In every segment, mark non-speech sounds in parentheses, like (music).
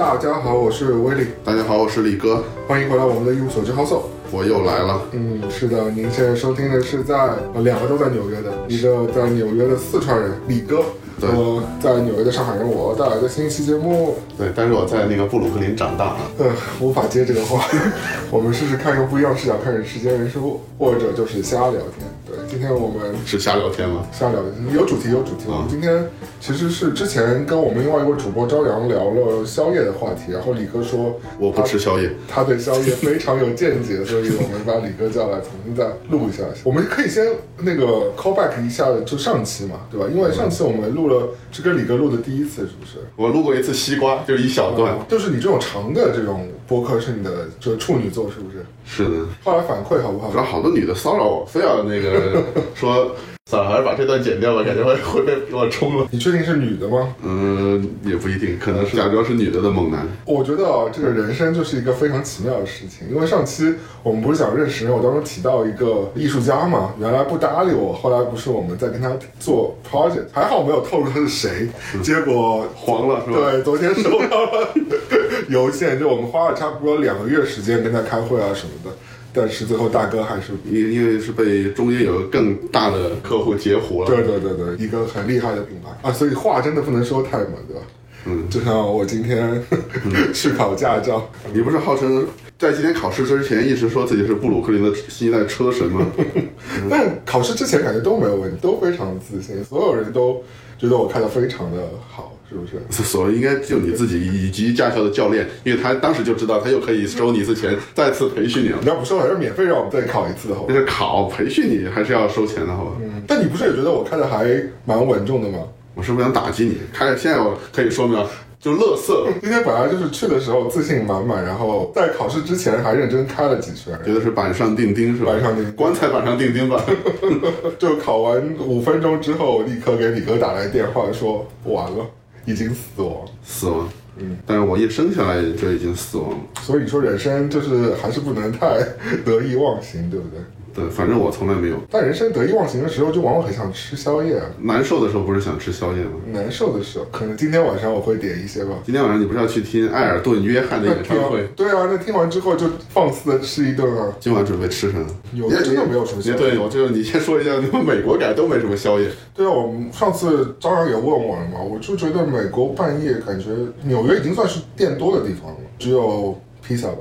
大家好，我是威利，大家好，我是李哥，欢迎回来我们的一无所知 House。我又来了。嗯，是的，您现在收听的是在呃两个都在纽约的，一个在纽约的四川人李哥，对呃，在纽约的上海人我带来的新一期节目。对，但是我在那个布鲁克林长大啊。呃，无法接这个话，(laughs) 我们试试看用不一样视角看人世间人事物，或者就是瞎聊天。对，今天我们是瞎聊天吗？瞎聊，有主题有主题。我们今天其实是之前跟我们另外一位主播朝阳聊了宵夜的话题，然后李哥说我不吃宵夜，他对宵夜非常有见解，所以我们把李哥叫来重新再录一下。我们可以先那个 call back 一下，就上期嘛，对吧？因为上期我们录了是跟李哥录的第一次，是不是？我录过一次西瓜，就是一小段。就是你这种长的这种播客是你的就是处女座，是不是？是的。后来反馈好不好？然后好多女的骚扰我，非要那个说。算了，还是把这段剪掉吧，感觉会会被给我冲了。你确定是女的吗？嗯，也不一定，可能是假装是女的的猛男。我觉得啊，这个人生就是一个非常奇妙的事情。因为上期我们不是讲认识人，我当时提到一个艺术家嘛，原来不搭理我，后来不是我们在跟他做 project，还好没有透露他是谁，结果黄了是吧？对，昨天收到了邮件，就我们花了差不多两个月时间跟他开会啊什么的。但是最后大哥还是因因为是被中间有个更大的客户截胡了，对对对对，一个很厉害的品牌啊，所以话真的不能说太满，对吧？嗯，就像我今天 (laughs) 去考驾照，你不是号称在今天考试之前一直说自己是布鲁克林的新一代车神吗？(laughs) 但考试之前感觉都没有问题，都非常自信，所有人都觉得我开的非常的好。是不是？所以应该就你自己以及驾校的教练，因为他当时就知道他又可以收你一次钱，再次培训你了。你要不收还是免费让我们再考一次的？那是考培训你还是要收钱的？好吧？嗯。但你不是也觉得我开的还蛮稳重的吗？我是不是想打击你？开现在我可以说明，就乐色。今天本来就是去的时候自信满满，然后在考试之前还认真开了几圈，觉得是板上钉钉是吧？板上钉，棺材板上钉钉吧。(laughs) 就考完五分钟之后，立刻给李哥打来电话说完了。已经死亡，死亡，嗯，但是我一生下来就已经死亡。了，所以说人生就是还是不能太 (laughs) 得意忘形，对不对？对，反正我从来没有。但人生得意忘形的时候，就往往很想吃宵夜。难受的时候不是想吃宵夜吗？难受的时候，可能今天晚上我会点一些吧。今天晚上你不是要去听埃尔顿·约翰的演唱会？对啊，那听完之后就放肆的吃一顿啊。今晚准备吃什么？有真的没有什么宵夜。对，我就你先说一下，你们美国感觉都没什么宵夜。对啊，我们上次张扬也问我了嘛，我就觉得美国半夜感觉纽约已经算是店多的地方了，只有披萨吧。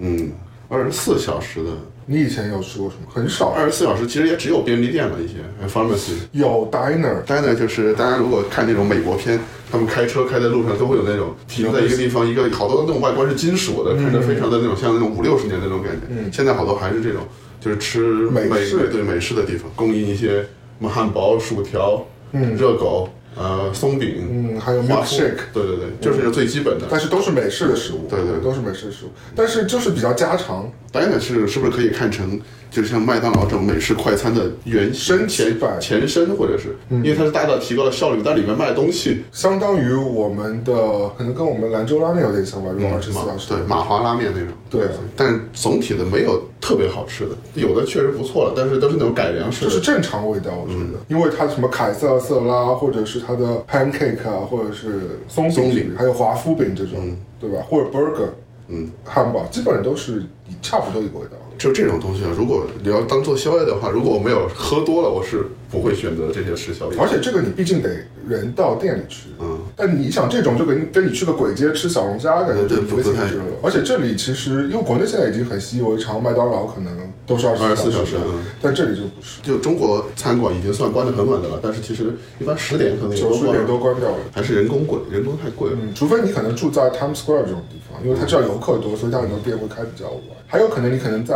嗯，二十四小时的。你以前有吃过什么？很少，二十四小时其实也只有便利店了一些，pharmacy 有 diner，diner 就是大家如果看那种美国片，他们开车开在路上都会有那种停在一个地方，一个好多那种外观是金属的，看着非常的那种像那种五六十年那种感觉。嗯，现在好多还是这种，就是吃美式对美式的地方，供应一些什么汉堡、薯条、嗯，热狗。呃，松饼，嗯，还有 milkshake，对对对，就是最基本的，但是都是美式的食物，对对，都是美式的食物，但是就是比较家常。Diner 是是不是可以看成，就像麦当劳这种美式快餐的原升级版、前身，或者是，因为它是大大提高了效率，但里面卖的东西。相当于我们的，可能跟我们兰州拉面有点像吧，如果二十四小时，对，马华拉面那种，对，但总体的没有特别好吃的，有的确实不错了，但是都是那种改良式，就是正常味道，我觉得，因为它什么凯撒色拉，或者是它的 pancake 啊，或者是松饼，还有华夫饼这种，对吧？或者 burger。嗯，汉堡基本上都是差不多一个味道。就这种东西啊，如果你要当做宵夜的话，如果我没有喝多了，我是不会选择这些吃宵夜。而且这个你毕竟得人到店里去。嗯。但你想这种就跟跟你去个鬼街吃小龙虾感觉就不太了。而且这里其实因为国内现在已经很习以为常，麦当劳可能都是二十四小时，但这里就不是。就中国餐馆已经算关的很晚的了，但是其实一般十点可能九十点都关掉了。还是人工贵，人工太贵了。嗯，除非你可能住在 Times Square 这种地方，因为它知道游客多，所以它很多店会开比较晚。还有可能你可能在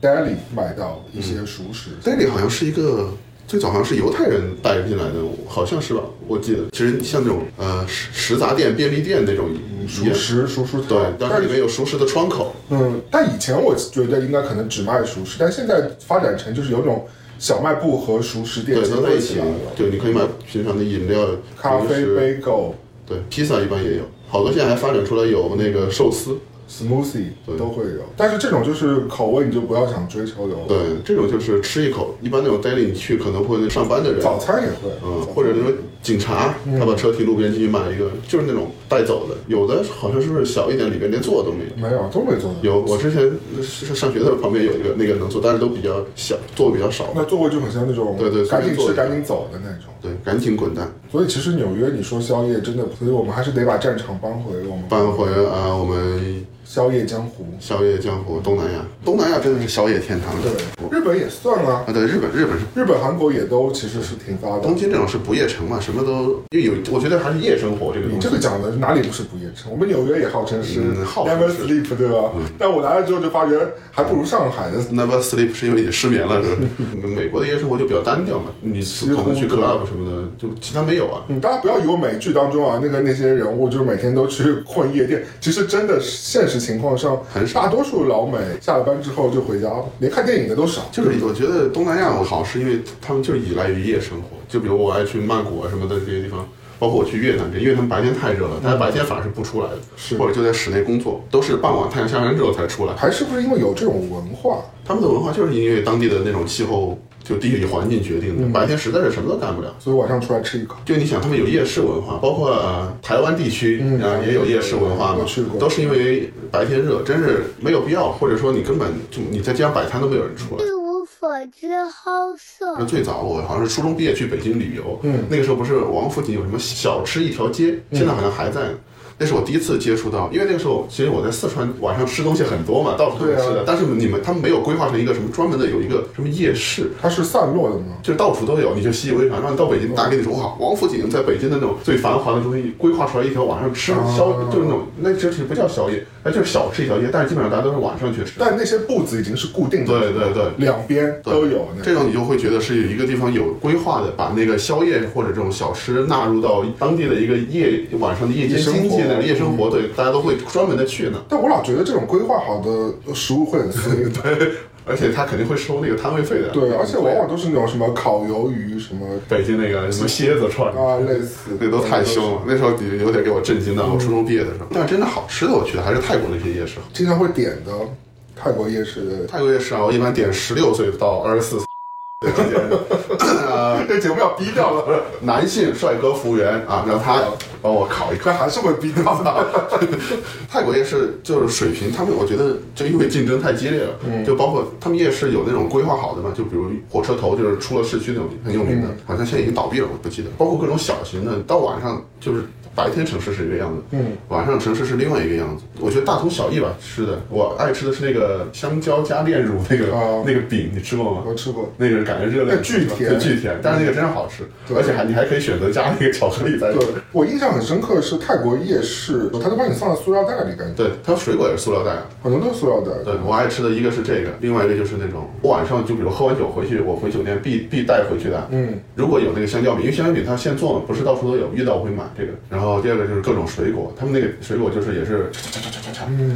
deli 买到一些熟食。Daily 好像是一个。最早好像是犹太人带进来的，好像是吧？我记得，其实像那种呃食食杂店、便利店那种熟食、熟食对，但是里面有熟食的窗口。嗯，但以前我觉得应该可能只卖熟食，但现在发展成就是有种小卖部和熟食店结合起来了。对，你可以买平常的饮料、咖啡、杯狗。对，披萨一般也有，好多现在还发展出来有那个寿司。Smoothie 都会有，但是这种就是口味，你就不要想追求有。对，这种就是吃一口，一般那种 daily 你去可能会上班的人，早餐也会，嗯，或者说警察，他把车停路边进去买一个，就是那种带走的。有的好像是不是小一点，里边连座都没有。没有，都没坐。有，我之前上上学的时候旁边有一个那个能坐，但是都比较小，座位比较少。那座位就很像那种对对赶紧吃赶紧走的那种。对，赶紧滚蛋，所以其实纽约，你说宵夜真的，所以我们还是得把战场搬回我们搬回啊、我们宵夜江湖。宵夜江湖东南亚，东南亚真的是宵夜天堂。对，日本也算啊，啊，对，日本日本是日本、韩国也都其实是挺发达东。京这种是不夜城嘛，什么都因为有，我觉得还是夜生活这个东西。你这个讲的哪里不是不夜城？我们纽约也号称是 never sleep，对吧？但我来了之后就发觉还不如上海的。Never sleep 是因为你失眠了，是吧？(laughs) 美国的夜生活就比较单调嘛，你可能去 club 什么的，就其他没有啊。嗯，大家不要以为美剧当中啊，那个那些人物就是每天都去混夜店，其实真的现实情况上很少大多数老美下了班之后就回家了，连看电影的都少。就是我觉得东南亚我好，是因为他们就是依赖于夜生活。就比如我爱去曼谷啊什么的这些地方，包括我去越南这，因为他们白天太热了，大家白天反而是不出来的，是或者就在室内工作，都是傍晚太阳下山之后才出来。还是不是因为有这种文化？他们的文化就是因为当地的那种气候，就地理环境决定的，白天实在是什么都干不了。所以晚上出来吃一口。就你想，他们有夜市文化，包括、呃、台湾地区啊、也有夜市文化嘛去过，都是因为白天热，真是没有必要，或者说你根本就你在街上摆摊都没有人出来。一无所知好色。那最早我好像是初中毕业去北京旅游，嗯，那个时候不是王府井有什么小吃一条街，现在好像还在呢。那是我第一次接触到，因为那个时候其实我在四川晚上吃东西很多嘛，到处都是吃的，啊但是你们他们没有规划成一个什么专门的有一个什么夜市，它是散落的吗？就是到处都有，你就习以为常。让你到北京，大家跟你说哇，王府井在北京的那种最繁华的中心规划出来一条晚上吃啊宵，就是那种那其实不叫宵夜，那就是小吃一条街，但是基本上大家都是晚上去吃。但那些步子已经是固定的，对对对两边都有这种你就会觉得是有一个地方有规划的，把那个宵夜或者这种小吃纳入到当地的一个夜晚上的夜间经济的夜生活，对，大家都会专门的去呢。但我老觉得这种规划好的食物会很碎。(laughs) 对，而且他肯定会收那个摊位费的。对，而且往往都是那种什么烤鱿鱼什么北京那个什么蝎子串啊，类似那都太凶了，那时候有有点给我震惊到。我初中毕业的时候，但是真的好吃的，我觉得还是泰国那些夜市。经常会点的泰国夜市的。泰国夜市啊，我一般点十六岁到二十四岁 (laughs) 这节目要逼掉了，男性帅哥服务员啊，让他帮我烤一烤。但还是会逼掉的。泰国夜市就是水平，他们我觉得就因为竞争太激烈了，就包括他们夜市有那种规划好的嘛，就比如火车头就是出了市区那种很有名的，好像现在已经倒闭了，我不记得。包括各种小型的，到晚上就是白天城市是一个样子，嗯，晚上城市是另外一个样子。我觉得大同小异吧，吃的我爱吃的是那个香蕉加炼乳那个、哦那个饼，你吃过吗？我吃过，那个感觉热量巨甜巨甜，但是那个真好吃，而且还你还可以选择加那个巧克力在里对面。我印象很深刻的是泰国夜市，他都把你放在塑料袋里，感觉对，它水果也是塑料袋啊。很多都是塑料袋。对我爱吃的一个是这个，另外一个就是那种我晚上就比如喝完酒回去，我回酒店必必带回去的。嗯，如果有那个香蕉饼，因为香蕉饼它现做嘛，不是到处都有，遇到我会买这个。然后第二个就是各种水果，他们那个水果就是也是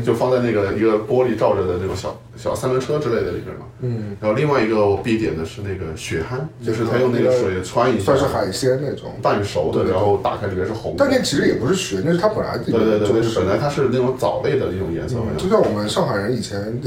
就放在那个一个玻璃罩着的那种小小三轮车之类的里边嘛。嗯，然后另外一个我必点的是那个血憨，就是他用那个水穿一下算，是海鲜那种。半熟的，然后打开里边是红的但。那其实也不是血，那是它本来对对对，就是本来它是那种藻类的一种颜色，就。像我们上海人以前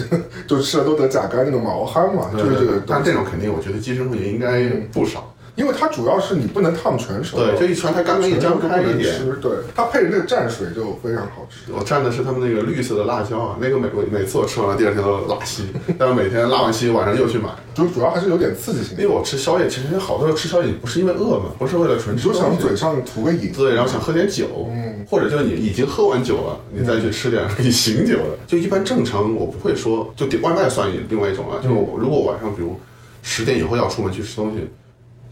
就吃了都得甲肝那个毛蚶嘛，就是这个。但这种肯定，我觉得寄生虫也应该不少。因为它主要是你不能烫全熟，对，这一圈它刚刚一张开一点。吃，对，它配着那个蘸水就非常好吃。我蘸的是他们那个绿色的辣椒啊，那个每每次我吃完了，第二天都拉稀，但是每天拉完稀晚上又去买，就主要还是有点刺激性因为我吃宵夜，其实好多时候吃宵夜不是因为饿嘛，不是为了纯吃就想嘴上涂个瘾，对，然后想喝点酒，嗯，或者就是你已经喝完酒了，你再去吃点你醒酒的。就一般正常我不会说，就点外卖算另外一种啊，就我如果晚上比如十点以后要出门去吃东西，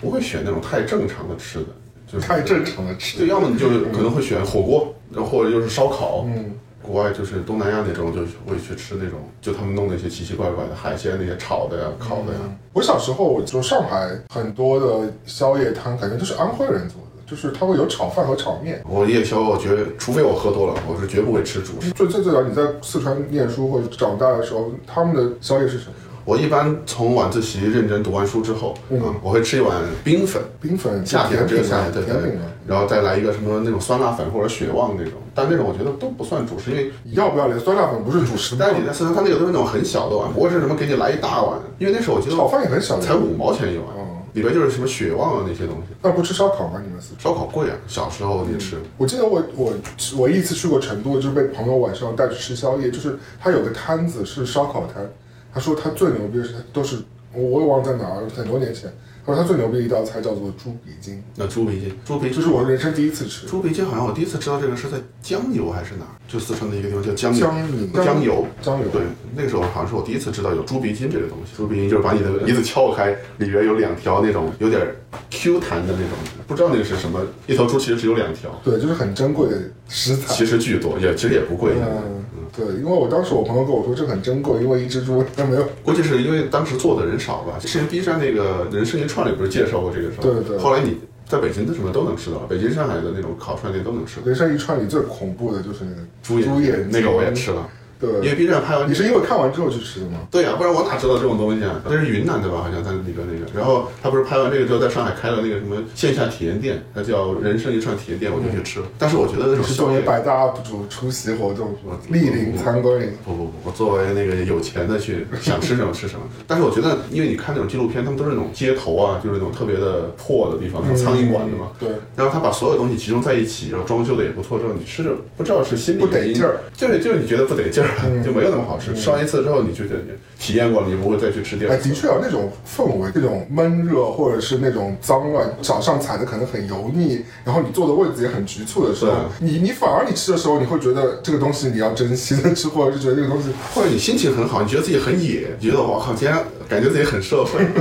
不会选那种太正常的吃的，就是太正常的吃就。要么你就是可能会选火锅，然后或者就是烧烤。嗯，国外就是东南亚那种，就会去吃那种，就他们弄那些奇奇怪怪的海鲜，那些炒的呀、烤的呀。我小时候就上海很多的宵夜摊，感觉都是安徽人做的，就是它会有炒饭和炒面。我夜宵，我绝除非我喝多了，我是绝不会吃主食。最最最早你在四川念书或者长大的时候，他们的宵夜是什么？我一般从晚自习认真读完书之后，嗯啊，我会吃一碗冰粉，冰粉、夏天甜品嘛这个夏天，对对甜品嘛。，然后再来一个什么那种酸辣粉或者血旺那种，但那种我觉得都不算主食，因为要不要脸？酸辣粉不是主食 (laughs) 但是你在四川，它那个都是那种很小的碗，不会是什么给你来一大碗，因为那时候我记得炒饭也很小才五毛钱一碗，嗯里边就是什么血旺啊那些东西。那不吃烧烤吗？你们四川？烧烤贵啊，小时候你吃，我记得我我我一次去过成都，就是被朋友晚上带去吃宵夜，就是他有个摊子是烧烤摊，他说他最牛逼的是都是我我也忘了在哪儿，很多年前，他说他最牛逼的一道菜叫做猪鼻筋，那猪鼻筋，猪鼻这是我人生第一次吃。猪鼻筋好像我第一次知道这个是在江油还是哪儿？就四川的一个地方叫江油。江油江油，江油对，那个时候好像是我第一次知道有猪鼻筋这个东西。猪鼻筋就是把你的鼻子撬开，里边有两条那种有点 Q 弹的那种，不知道那个是什么。一头猪其实只有两条，对，就是很珍贵的食材。其实巨多，也其实也不贵。嗯，对，因为我当时我朋友跟我说这很珍贵，因为一只猪它没有。估计是因为当时做的人少吧。之前 B 站那个人生一串里不是介绍过这个事儿？对对后来你在北京的什么都能吃到，北京、上海的那种烤串店都能吃。人生一串里最恐怖的就是那个猪眼猪眼那个我也吃了，对，因为 B 站拍完你是因为看完之后去吃的吗？对呀、不然我哪知道这种东西啊？那是云南的吧？好像在里边那个。然后他不是拍完这个之后，在上海开了那个什么线下体验店，它叫人生一串体验店，我就去吃了。但是我觉得那种是作为，百大 UP 主出席活动是吧？莅临参观。不不不，我作为那个有钱的去 (laughs) 想吃什么吃什么。但是我觉得，因为你看那种纪录片，他们都是那种街头啊，就是那种特别的破的地方，那种苍蝇馆子嘛。对，然后他把所有东西集中在一起，然后装修的也不错，之后你吃着不知道是心里不得劲儿，就是就是你觉得不得劲儿，嗯就没有那么好吃。吃完一次之后，你就觉得体验过了，你不会再去吃第二哎，次。的确有那种氛围，那种闷热或者是那种脏乱，早上踩的可能很油腻，然后你坐的位置也很局促的时候，你你反而你吃的时候，你会觉得这个东西你要珍惜的吃，或者是觉得这个东西或者你心情很好，你觉得自己很野，你觉得我靠，今天感觉自己很社会。(laughs)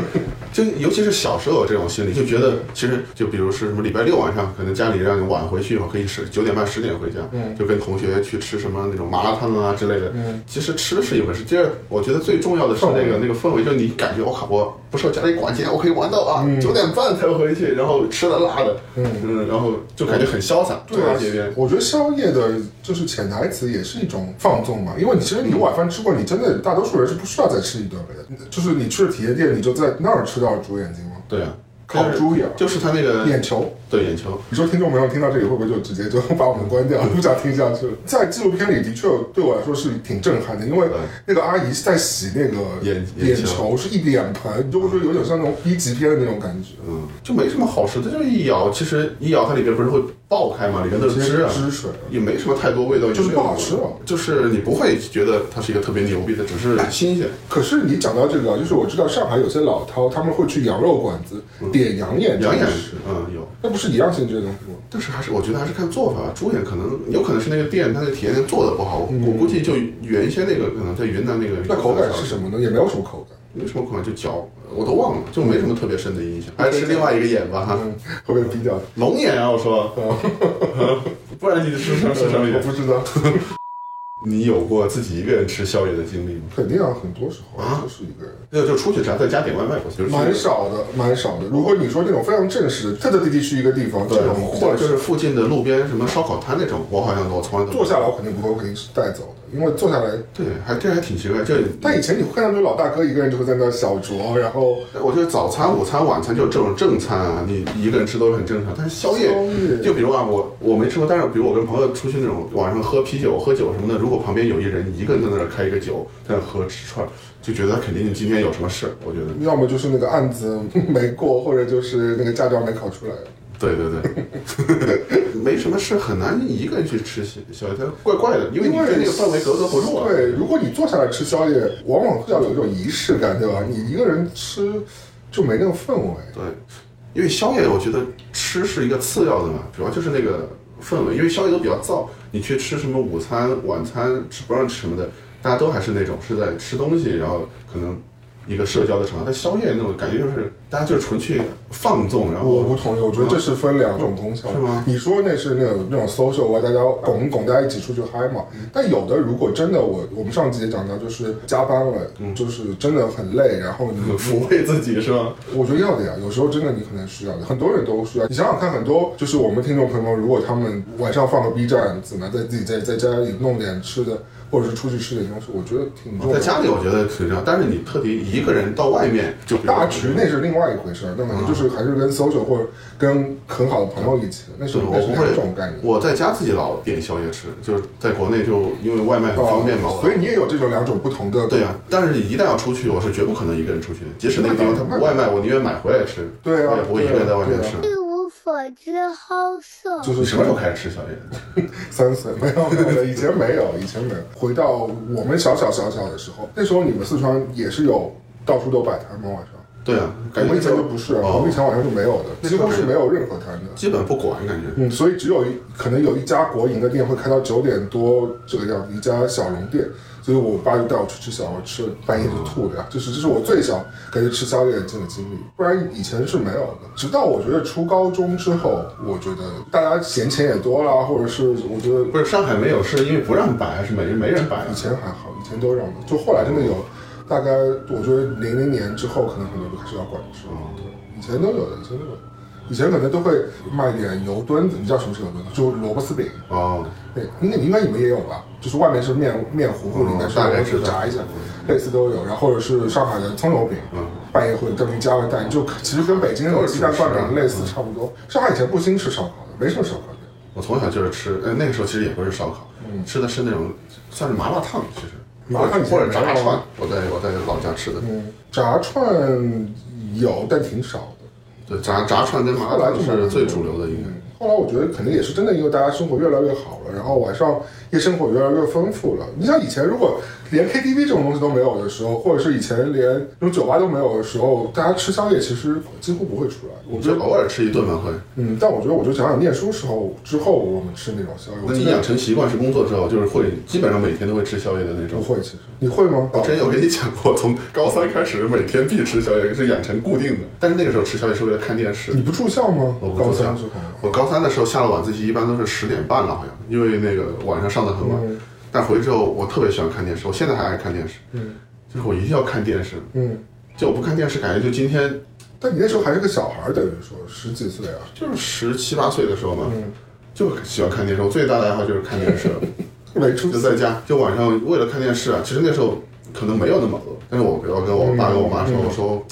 就尤其是小时候有这种心理，就觉得其实就比如是什么礼拜六晚上，可能家里让你晚回去，可以十九点半十点回家，嗯就跟同学去吃什么那种麻辣烫啊之类的。嗯其实吃是一回事，第二我觉得最重要的是那个那个氛围，就是你感觉我靠，我不受家里管，今天我可以玩到啊嗯九点半才回去，然后吃了辣的，嗯然后就感觉很潇洒，对啊走在街边。，我觉得宵夜的就是潜台词也是一种放纵嘛，因为你其实你晚饭吃过，你真的大多数人是不需要再吃一顿的，就是你去了体验店，你就在那儿吃到猪眼睛吗？对啊，烤猪眼、就是他那个眼球。对眼球，你说听众朋友听到这里会不会就直接就把我们关掉，(laughs) 不想听下去了？在纪录片里的确对我来说是挺震撼的，因为那个阿姨在洗那个眼眼眼球球，是一脸盆，就会说有点像那种 B 级片的那种感觉，嗯，就没什么好吃的，就是一咬，其实一咬它里边不是会爆开嘛？里面都是汁啊，汁水。也没什么太多味道，就是不好吃嘛就是你不会觉得它是一个特别牛逼的，只是新鲜。可是你讲到这个啊，就是我知道上海有些老饕他们会去羊肉馆子点羊眼羊眼吃，嗯有，那不是一样性质的东西吗？但是还是我觉得还是看做法。猪眼可能有可能是那个店它的体验店做的不好，我估计就原先那个可能在云南那个嗯那口感是什么呢？也没有什么口感，没什么可能，就嚼，我都忘了，就没什么特别深的印象。还是吃另外一个眼吧哈，嗯，会被逼掉的。龙眼啊，我说，(laughs) 不然你吃什么吃什么我眼？(laughs) 不知道，(laughs) 你有过自己一个人吃宵夜的经历吗？肯定啊，很多时候啊就是一个人。那就出去只要在家点外卖不行，就是蛮少的，蛮少的。如果你说那种非常正式的，特特地地去一个地方，对这种，或者就是附近的路边什么烧烤摊那种，我好像我从来都坐下来，我肯定不会，我肯定是带走的，因为坐下来。对，还这还挺奇怪。这但以前你会看到，就老大哥一个人就会在那小酌，然后我觉得早餐、午餐、晚餐就这种正餐啊，你一个人吃都是很正常。但是宵夜，宵夜就比如啊，我我没吃过，但是比如我跟朋友出去那种晚上喝啤酒、喝酒什么的，如果旁边有一人一个人在那儿开一个酒，在那喝吃串，就觉得他肯定今天有什么事。我觉得，要么就是那个案子没过，或者就是那个驾照没考出来。对对对，(laughs) 没什么事，很难一个人去吃宵夜，它怪怪的，因为你跟那个氛围格格不入啊。对，如果你坐下来吃宵夜，往往要有一种仪式感，对吧？你一个人吃就没那个氛围。对，因为宵夜我觉得吃是一个次要的嘛，主要就是那个氛围，因为宵夜都比较燥，你去吃什么午餐、晚餐、吃 brunch 什么的，大家都还是那种是在吃东西，然后可能一个社交的场合。但宵夜那种感觉就是大家就是纯去放纵，然后我不同意，我觉得这是分两种功效。是吗你说那是那种那种 social 啊，大家拱拱大家一起出去嗨嘛。但有的如果真的我我们上集也讲到，就是加班了，就是真的很累，然后你 (laughs) 抚慰自己是吗？我觉得要的呀，有时候真的你可能需要的，很多人都需要。你想想看，很多就是我们听众朋友，如果他们晚上放个 B 站怎么，在自己在在家里弄点吃的，或者是出去吃点东西，我觉得挺重要的。在家里我觉得是这样，但是你特地一个人到外面，就大局那是另外外一回事儿，那可能就是还是跟 social 或者跟很好的朋友一起，那是我不会这种概念。我在家自己老点宵夜吃，就是在国内就因为外卖很方便嘛，哦所以你也有这种两种不同的对呀、但是一旦要出去，我是绝不可能一个人出去的。即使那个地方它不外卖，我宁愿买回来吃，对啊我也不会一个人在外面吃。一无所知好色。就是什么时候开始吃宵夜？(laughs) 三岁没有没有，以前没有，以前没有。回到我们小小小小的时候，那时候你们四川也是有到处都摆摊吗？晚上？对啊，我们以前就不是，我哦们以前晚上是没有的，几乎是没有任何摊的。基本不管，感觉。嗯，所以只有一可能有一家国营的店会开到九点多这个样子，一家小笼店，所以我爸就带我去吃小笼，吃了半夜就吐了呀。就是这是我最小感觉吃宵夜的这个经历，不然以前是没有的。直到我觉得初高中之后，我觉得大家闲钱也多了，或者是我觉得不是上海没有，是因为不让摆，还是没没人摆啊以？前还好，以前都让的，就后来真的有，大概我觉得零零年之后，可能很多就开始要管制了。对，以前都有的，以前都有的。以前可能都会卖点油墩子，你知道什么是油墩子？就是萝卜丝饼。哦，对，应该应该你们也有吧？就是外面是面面糊糊，里面是萝卜大概知道丝炸一下，类似都有。然后或者是上海的葱油饼，嗯半夜会专门加个蛋，就其实跟北京那种鸡蛋灌饼类似差不多。上海以前不兴吃烧烤的，没什么烧烤店。我从小就是吃，呃，那个时候其实也不是烧烤，吃的是那种算是麻辣烫，其实麻辣或者炸串，我在我在老家吃的，嗯，炸串有，但挺少的。对，炸炸串跟麻辣烫是最主流的应该。嗯后来我觉得肯定也是真的，因为大家生活越来越好了，然后晚上夜生活越来越丰富了。你像以前如果连 KTV 这种东西都没有的时候，或者是以前连那种酒吧都没有的时候，大家吃宵夜其实几乎不会出来。我觉得，就偶尔吃一顿嘛会。嗯，但我觉得，我就想想念书时候之后我们吃那种宵夜，那你养成习惯是工作之后，就是会基本上每天都会吃宵夜的那种。不会，其实你会吗？我之前有跟你讲过，从高三开始每天必吃宵夜，是养成固定的。但是那个时候吃宵夜是为了看电视。你不住校吗？我不住校我高三的时候下了晚自习，一般都是十点半了，好像，因为那个晚上上的很晚。嗯但回去之后，我特别喜欢看电视，我现在还爱看电视。嗯就是我一定要看电视，嗯。就我不看电视，感觉就今天但你那时候还是个小孩儿，等于说十几岁啊。就是十七八岁的时候嘛，嗯，就喜欢看电视。我最大的爱好就是看电视了，(laughs) 没出。就在家，就晚上为了看电视啊。其实那时候可能没有那么饿，但是我我跟我爸跟我妈说，嗯我说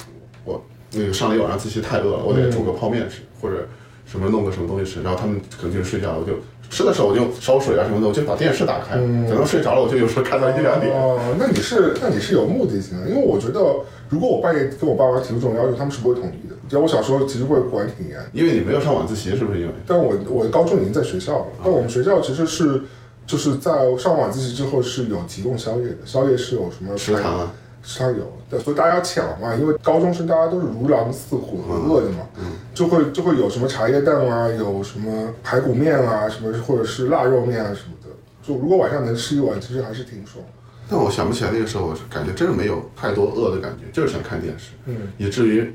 我那个上了一晚上自习太饿了，我得煮个泡面吃，或者什么弄个什么东西吃。然后他们可能就睡觉了，我就吃的时候我就烧水啊什么的，我就把电视打开，嗯等到睡着了，我就有时候看到一两点。哦，那你是那你是有目的性的，因为我觉得如果我半夜跟我爸妈提出这种要求，他们是不会同意的。只要我小时候其实会管挺严，因为你没有上晚自习，是不是因为？但我我高中已经在学校了，但我们学校其实是就是在上晚自习之后是有提供宵夜的，宵夜是有什么食堂啊，食堂有，对，所以大家抢嘛，因为高中生大家都是如狼似虎，很饿的嘛，就会就会有什么茶叶蛋啊，有什么排骨面啊，什么或者是腊肉面啊什么的，就如果晚上能吃一碗，其实还是挺爽。但我想不起来那个时候，我是感觉真的没有太多饿的感觉，就是想看电视，嗯，以至于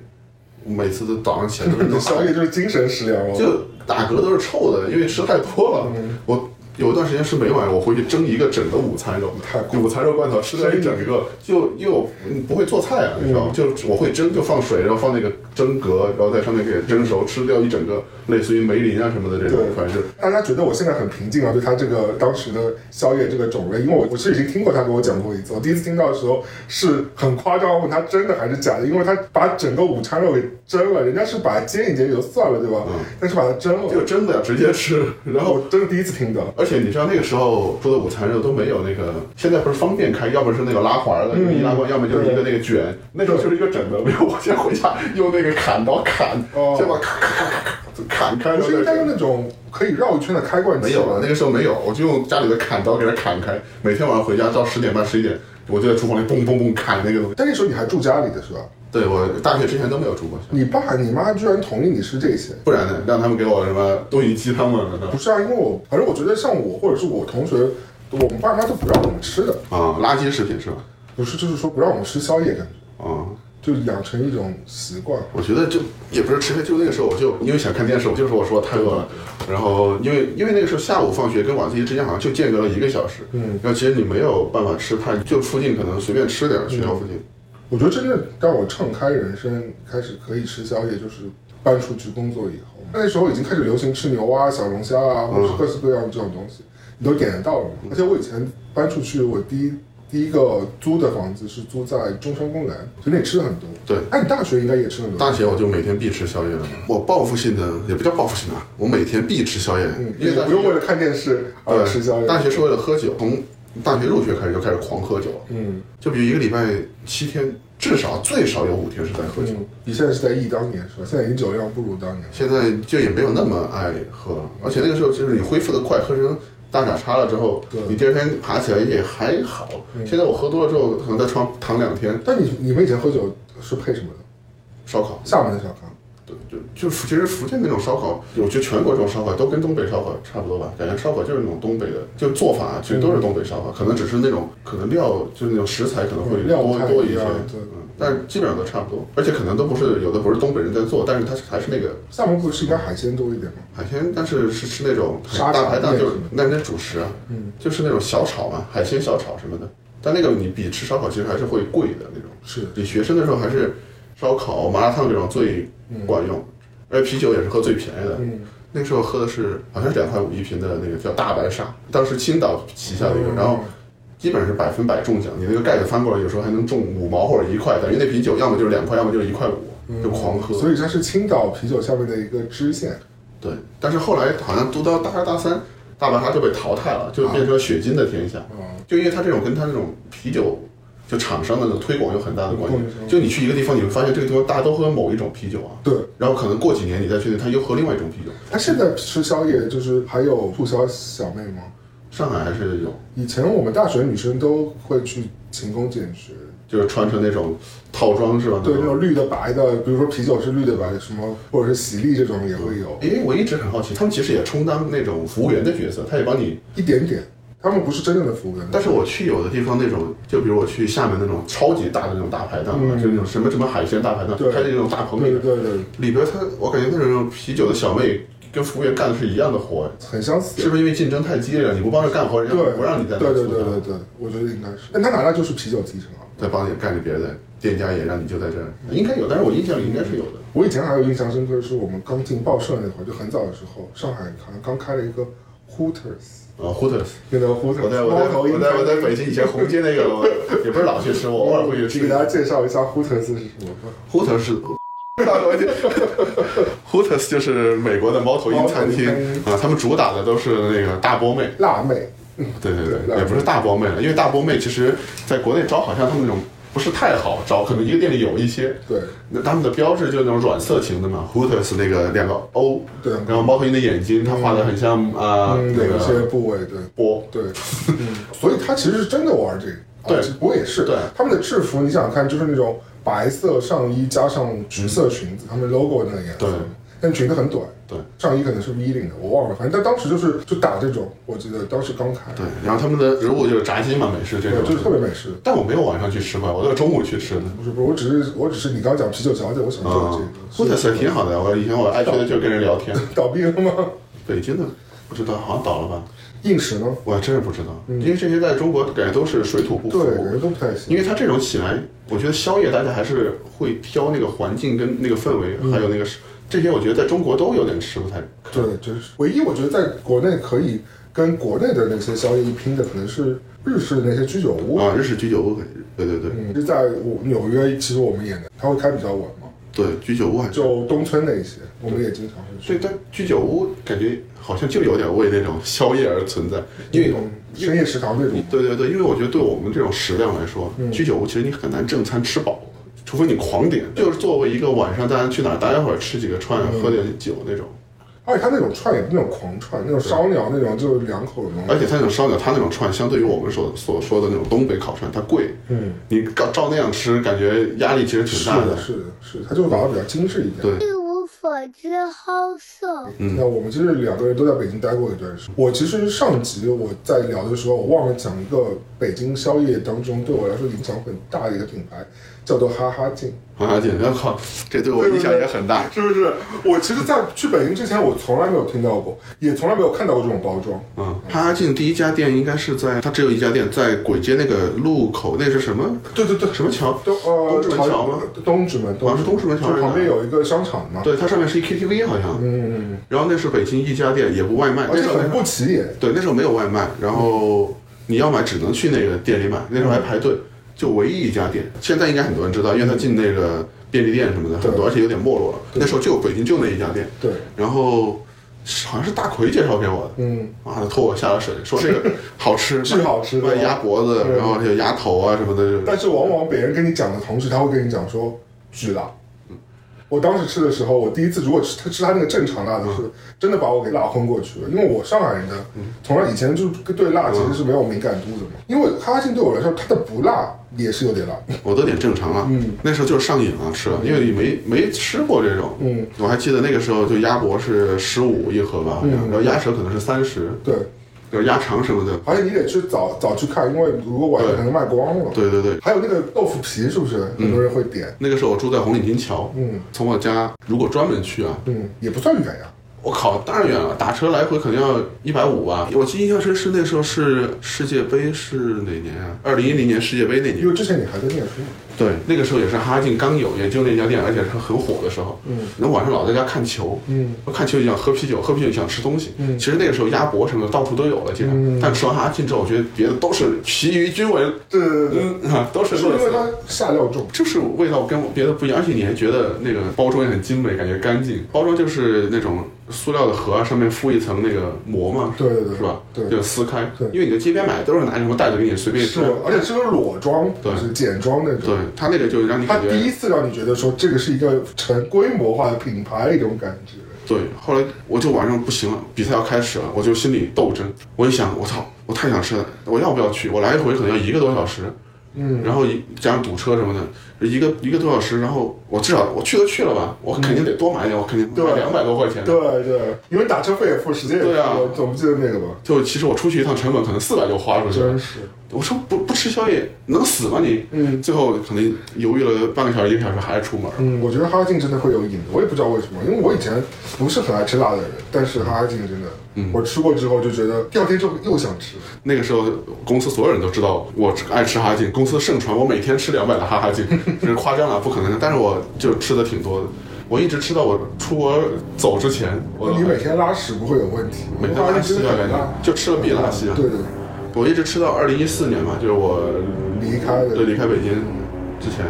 每次都早上起来都是 (laughs) 宵夜就是精神食粮了，就打嗝都是臭的，因为吃太多了。我有一段时间是每晚我回去蒸一个整个午餐肉，太午餐肉罐头吃了一整个，就因为我嗯不会做菜啊，你知道吗？就我会蒸，就放水，然后放那个蒸格，然后在上面给蒸熟，吃掉一整个类似于梅林啊什么的这种对，反正大家觉得我现在很平静啊，对他这个当时的宵夜这个种类，因为我我是已经听过他跟我讲过一次，我第一次听到的时候是很夸张，问他真的还是假的，因为他把整个午餐肉给蒸了，人家是把它煎一煎也就算了，对吧？但是把它蒸了，就蒸的呀，直接吃。然后我真的第一次听到。而且你知道那个时候做的午餐肉都没有那个，现在不是方便开，要么是那个拉环的，易拉罐，要么就是一个那个卷，那时候就是一个整的。没有，我先回家用那个砍刀砍，哦先把咔咔咔咔砍开。不是应该用那种可以绕一圈的开罐器没有啊，那个时候没有，我就用家里的砍刀给它砍开。每天晚上回家到十点半十一点，我就在厨房里嘣嘣嘣砍那个东西。但那时候你还住家里的是吧？对我大学之前都没有住过校，你爸你妈居然同意你吃这些？不然呢，让他们给我什么冬阴鸡汤吗？不是啊，因为我反正我觉得像我或者是我同学，我们爸妈都不让我们吃的，啊，垃圾食品是吧？不是就是说不让我们吃宵夜，感觉啊。就养成一种习惯。我觉得就也不是吃，就那个时候我就因为想看电视，我就说我说太饿了，然后因为因为那个时候下午放学跟晚自习之间好像就间隔了一个小时，嗯，然后其实你没有办法吃太，就附近可能随便吃点，学校附近，我觉得真正让我敞开人生，开始可以吃宵夜，就是搬出去工作以后。那时候已经开始流行吃牛蛙、小龙虾啊，或者是各式各样的这种东西，你都点得到了嘛。而且我以前搬出去，我第一第一个租的房子是租在中山公园，所以你吃的很多。对哎，你大学应该也吃很多。大学我就每天必吃宵夜了。我报复性的也不叫报复性的，我每天必吃宵夜，嗯，因为不用为了看电视而吃宵夜。大学是为了喝酒，从大学入学开始就开始狂喝酒，嗯，就比如一个礼拜七天，至少最少有五天是在喝酒。嗯，你现在是在忆当年是吧？现在已经酒量不如当年。现在就也没有那么爱喝了，而且那个时候就是你恢复的快，喝成大傻叉了之后对，你第二天爬起来也还好。现在我喝多了之后，可能在床躺两天，但你你们以前喝酒是配什么的？烧烤。厦门的烧烤。对，就就其实福建那种烧烤，我觉得全国这种烧烤都跟东北烧烤差不多吧，感觉烧烤就是那种东北的，就做法其实都是东北烧烤，可能只是那种可能料就是那种食材可能会多多一些，对嗯，但是基本上都差不多，而且可能都不是有的不是东北人在做，但是它还是那个厦门不是应该海鲜多一点吗？海鲜，但是是吃那种大排档，就是那那主食啊，嗯，就是那种小炒嘛，海鲜小炒什么的，但那个你比吃烧烤其实还是会贵的那种。是。比学生的时候还是烧烤、麻辣烫这种最管用，而且啤酒也是喝最便宜的。嗯，那时候喝的是好像是两块五一瓶的那个叫大白鲨，当时青岛旗下的一个，嗯然后基本上是百分百中奖，你那个盖子翻过来有时候还能中五毛或者一块，等于那啤酒要么就是两块，要么就是一块五，就狂喝。嗯所以它是青岛啤酒下面的一个支线。对，但是后来好像读到大二大三，大白鲨就被淘汰了，就变成了雪晶的天下。啊，就因为它这种跟它这种啤酒，就厂商的推广有很大的关系嗯。就你去一个地方，你会发现这个地方大家都喝某一种啤酒啊，对，然后可能过几年你再去，他又喝另外一种啤酒。他现在吃宵夜就是还有促销小妹吗？上海还是有，以前我们大学女生都会去勤工俭学，就是穿成那种套装是吧？对那种绿的白的，比如说啤酒是绿的白的，什么或者是喜力这种也会有因为我一直很好奇，他们其实也充当那种服务员的角色，他也帮你。一点点。他们不是真正的服务员，但是我去有的地方那种，就比如我去厦门那种超级大的那种大排档啊，嗯就那种什么什么海鲜大排档，对开在那种大棚里对对，对对，里边他我感觉那种啤酒的小妹跟服务员干的是一样的活，哎很相似。是不是因为竞争太激烈了？你不帮着干活，人家，不让你在那对对对对对，我觉得应该是。但他拿的就是啤酒提成啊。再帮你干着别的，店家也让你就在这儿，应该有，但是我印象里应该是有的。我以前还有印象深刻的，是我们刚进报社那会儿，就很早的时候，上海好像刚开了一个 Hooters，啊，Hooters，那个 Hooters，我在我在我在我在北京以前 (laughs) 红街那个，我也不是老去吃，我偶尔会去吃给。大家介绍一下 Hooters 是什么？Hooters 是。Hooters (laughs) (laughs) 就是美国的猫头鹰餐厅啊，他们主打的都是那个大波妹，辣妹，对对对对，也不是大波妹了，因为大波妹其实在国内招好像他们那种不是太好找，可能一个店里有一些，对。那他们的标志就是那种软色情的嘛，Hooters 那个两个 O，对。然后猫头鹰的眼睛，它画的很像啊、嗯，那有一些部位，对。波，对，嗯，(laughs) 所以他其实是真的玩这个。啊对。其实我也是。对。他们的制服，你想想看，就是那种白色上衣加上橘色裙子，他们 logo 那个颜色。对。但裙子很短，对上衣可能是 V 领的，我忘了，反正他当时就是就打这种，我记得当时刚开，对，然后他们的食物就是炸鸡嘛，美式这，种，就是特别美式。但我没有晚上去吃嘛，我都是中午去吃的。不是不是，我只是我只是你刚刚讲啤酒小姐，我想做啊这个。，Hooters 挺好的，我以前我爱去的就是跟人聊天。(laughs) 倒闭了吗？北京的不知道，好像倒了吧？硬食呢？我还真是不知道，因为这些在中国感觉都是水土不服。对，感觉都不太行。因为它这种起来，我觉得宵夜大家还是会挑那个环境跟那个氛围，还有那个是这些，我觉得在中国都有点吃不太对，就是唯一我觉得在国内可以跟国内的那些宵夜一拼的，可能是日式的那些居酒屋。啊。日式居酒屋，对对对嗯，就在我纽约，其实我们也能，它会开比较晚嘛，对，居酒屋还是就东村那一些，我们也经常会去。对，但居酒屋感觉好像就有点为那种 (laughs) 宵夜而存在，因为嗯深夜食堂那种，对对对，因为我觉得对我们这种食量来说，嗯居酒屋其实你很难正餐吃饱，除非你狂点。就是作为一个晚上大家去哪儿待一会儿吃几个串，嗯喝点酒那种。而且他那种串也不是那种狂串，那种烧鸟那种就是两口的那种。而且他那种烧鸟，他那种串相对于我们所所说的那种东北烤串，它贵。嗯，你照照那样吃，感觉压力其实挺大是的，是的，是的，它就会搞得比较精致一点。对，一无所知好色。那我们其实两个人都在北京待过一段时间。我其实上集我在聊的时候，我忘了讲一个北京宵夜当中对我来说影响很大的一个品牌，叫做哈哈镜。哈哈镜，我靠，这对我影响也很大。是不是？我其实，在去北京之前，我从来没有听到过，也从来没有看到过这种包装。嗯，哈哈镜第一家店应该是在，它只有一家店，在簋街那个路口，那是什么？对对对，什么桥？东呃东直门桥吗？东直门，好像是东直门桥就旁边有一个商场嘛。对，它上面是一 KTV 好像。嗯嗯嗯然后那是北京一家店，也不外卖，嗯，而且那时候很不起眼。对，那时候没有外卖，然后你要买只能去那个店里买，那时候还排队，就唯一一家店。现在应该很多人知道，因为他进那个便利店什么的很多，而且有点没落了。那时候就北京就那一家店，对，然后好像是大奎介绍给我的，嗯，啊，他托我下了水，说这个好吃，(laughs) 巨好吃卖鸭脖子，然后还有鸭头啊什么的。但是往往别人跟你讲的同时，他会跟你讲说巨辣。我当时吃的时候，我第一次如果吃他吃他那个正常辣的是，真的把我给辣昏过去了。因为我上海人的，从来以前就对辣其实是没有敏感度的嘛。因为哈哈镜对我来说，它的不辣也是有点辣。我都点正常了，嗯，那时候就是上瘾了，吃了，因为你没没吃过这种，嗯，我还记得那个时候就鸭脖是十五一盒吧，然后鸭舌可能是三十，对，然后鸭肠什么的，而且你得去早早去看，因为如果晚上可能卖光了。对对对，还有那个豆腐皮，是不是很多人会点？那个时候我住在红领巾桥，嗯从我家如果专门去啊，嗯，也不算远呀。我靠，当然远了，打车来回肯定要一百五吧。我记得印象深是那时候是世界杯是哪年啊？二零一零年世界杯那年因。为之前你还在念书嘛。对，那个时候也是哈哈镜刚有，也就那家店，而且是很火的时候。嗯，那晚上老在家看球，嗯，看球就想喝啤酒，喝啤酒就想吃东西。嗯其实那个时候鸭脖什么的到处都有了，街上。嗯但吃完哈哈镜之后，我觉得别的都是疲于均为，对对对对，嗯，啊都是。是因为它下料重。就是味道跟别的不一样，而且你还觉得那个包装也很精美，感觉干净。包装就是那种塑料的盒啊，上面敷一层那个膜嘛，对对对是吧？对就撕开。对因为你在街边买都是拿什么袋子给你随便是。，而且是个裸装，对是简装那种。对，它那个就让你第一次让你觉得说这个是一个成规模化的品牌一种感觉。对，后来我就晚上不行了，比赛要开始了，我就心里斗争。我一想，我操，我太想吃了，我要不要去？我来一回可能要一个多小时，嗯，然后一加上堵车什么的，一个一个多小时，然后我至少我去都去了吧，我肯定得多买点，我肯定对买两百多块钱。对对，因为打车费也付，时间也付，对啊我总不记得那个吧？就其实我出去一趟成本可能四百就花出去了真。是，我说不不吃宵夜能死吗你？嗯最后可能犹豫了半个小时一个小时还是出门。嗯，我觉得哈哈镜真的会有瘾，我也不知道为什么，因为我以前不是很爱吃辣的人，但是哈哈镜真的，嗯我吃过之后就觉得第二天就又想吃。那个时候公司所有人都知道我爱吃哈哈镜，公司盛传我每天吃两百的哈哈镜，(laughs) 这是夸张了，不可能的。但是我就吃的挺多的，我一直吃到我出国走之前，我你每天拉屎不会有问题，每天拉稀啊，感觉就吃了必拉稀啊。对对，我一直吃到二零一四年嘛，就是我离开对离开北京之前，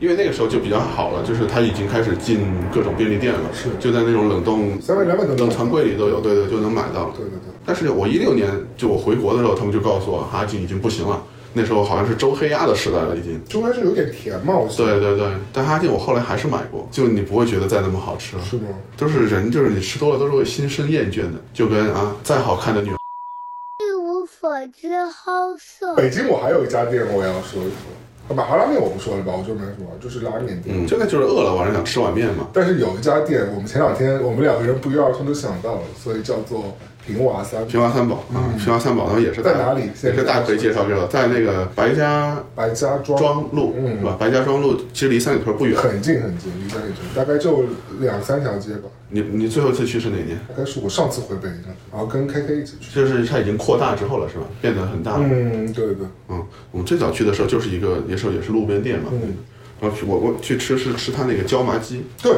因为那个时候就比较好了，就是它已经开始进各种便利店了，是。就在那种冷冻三元两百冷藏柜里都有，对对，就能买到。对对对，但是我一六年就我回国的时候，他们就告诉我哈金已经不行了，那时候好像是周黑鸭的时代了，已经。中间是有点甜嘛，我记得对对对，但哈金我后来还是买过，就你不会觉得再那么好吃了。是吗？都是人，就是你吃多了都是会心生厌倦的，就跟啊再好看的女一无所知好色。北京我还有一家店我也要说一说，马哈拉面我不说了吧，我就没什么，就是拉面店。嗯，现在就是饿了，晚上想吃碗面嘛。但是有一家店，我们前两天我们两个人不约而同都想到了，所以叫做平娃三平娃三宝啊，平娃三宝，然后也是在哪里也是大奎介绍给我，在那个白家白家庄，路嗯是吧？白家庄路其实离三里屯不远。很近很近，离三里屯，大概就两三条街吧。你你最后一次去是哪年？大概是我上次回北京，然后跟 KK 一起去。就是它已经扩大之后了，是吧？变得很大了。嗯，对对，嗯，我们最早去的时候就是一个，也是也是路边店嘛。嗯然后去我我去吃是吃他那个椒麻鸡，对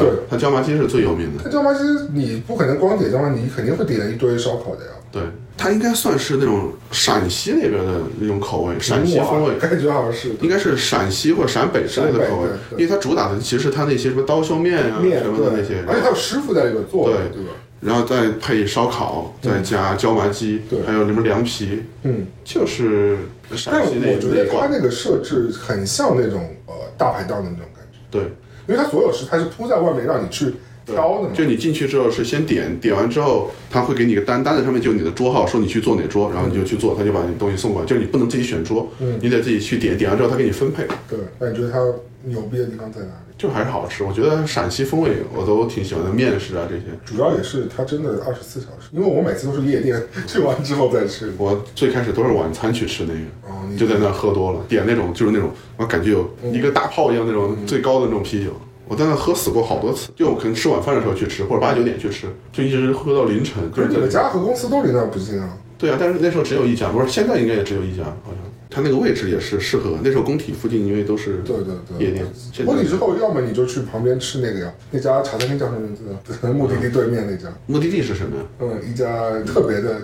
对。他椒麻鸡是最有名的。那椒麻鸡你不可能光点椒麻，你肯定会点一堆烧烤的呀。对，它应该算是那种陕西那边的那种口味，陕西风味。感觉好像是。应该是陕西或者陕北之类的口味。因为它主打的其实是它那些什么刀削面啊面什么的那些，而且还有师傅在里边做，对。对吧？然后再配烧烤，再加椒麻鸡，对。还有什么凉皮，嗯，就是但陕西那我觉。得它那个设置很像那种呃大排档的那种感觉，对，因为它所有食材是铺在外面让你去挑的嘛。就你进去之后是先点，点完之后他会给你个单，单子上面就你的桌号，说你去做哪桌，然后你就去做，他就把你东西送过来，就是你不能自己选桌，嗯你得自己去点，点完之后他给你分配，对，那你觉得它牛逼的地方在哪里？就还是好吃。我觉得陕西风味我都挺喜欢的，面食啊这些。主要也是它真的二十四小时，因为我每次都是夜店去完之后再吃。我最开始都是晚餐去吃那个，哦，就在那喝多了，点那种就是那种，我感觉有一个大炮一样那种最高的那种啤酒。我在那喝死过好多次，就我可能吃晚饭的时候去吃，或者八九点去吃，就一直喝到凌晨。可是你们家和公司都离那儿不近啊？对啊，但是那时候只有一家，不是现在应该也只有一家，好像。它那个位置也是适合，那时候工体附近因为都是对对对。夜店。现在婚礼之后，要么你就去旁边吃那个呀，那家茶餐厅叫什么名字？目的地对面那家，目的地是什么呀？嗯，一家特别的，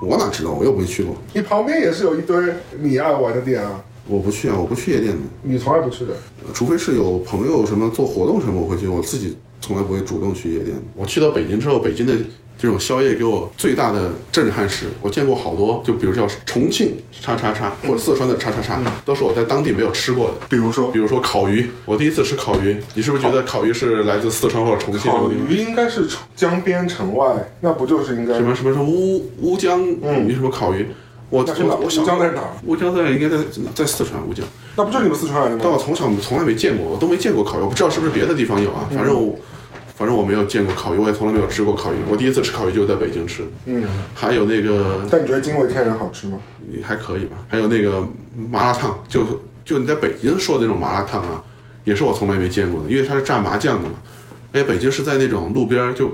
我哪知道，我又没去过，你旁边也是有一堆你爱玩的店啊，我不去啊，我不去夜店的，你从来不去的。除非是有朋友什么做活动什么我会去，我自己从来不会主动去夜店。我去到北京之后，北京的这种宵夜给我最大的震撼是，我见过好多，就比如叫重庆叉叉叉或者四川的叉叉叉，都是我在当地没有吃过的。比如说比，如说烤鱼，我第一次吃烤鱼，你是不是觉得烤鱼是来自四川或者重庆这烤？鱼应该是江边城外，那不就是应该什么什么什么乌乌江鱼什么烤鱼？我乌江在哪儿？乌江在应该在在四川乌江，那不就是你们四川来的吗？但我从小从来没见过，我都没见过烤鱼，我不知道是不是别的地方有啊。反正我反正我没有见过烤鱼，我也从来没有吃过烤鱼。我第一次吃烤鱼就是在北京吃，嗯，还有那个但你觉得惊为天人好吃吗？还可以吧，还有那个麻辣烫，就就你在北京说的那种麻辣烫啊，也是我从来没见过的，因为它是蘸麻酱的嘛。而且北京是在那种路边儿就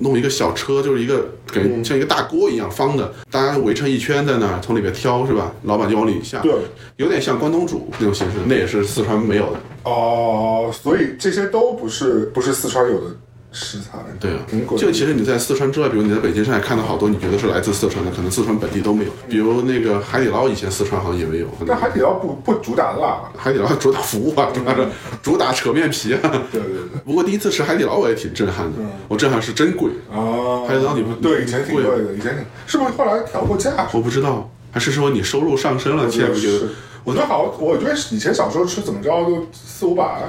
弄一个小车，就是一个给像一个大锅一样方的，大家围成一圈在那儿，从里面挑是吧？老板就往里下，对，有点像关东煮那种形式，那也是四川没有的。哦，所以这些都不是不是四川有的食材。对啊就其实你在四川之外，比如你在北京、上海看到好多你觉得是来自四川的，可能四川本地都没有。比如那个海底捞，以前四川好像也没有。但海底捞不不主打辣，海底捞主打服务啊，主打着 (laughs) 主打扯面皮啊。对对对。不过第一次吃海底捞我也挺震撼的，我震撼是真贵，啊，海底捞你们对以前挺贵贵的，以前挺是不是后来调过价？我不知道，还是说你收入上升了，我现在不觉得，我觉得好，我觉得以前小时候吃怎么着都四五百，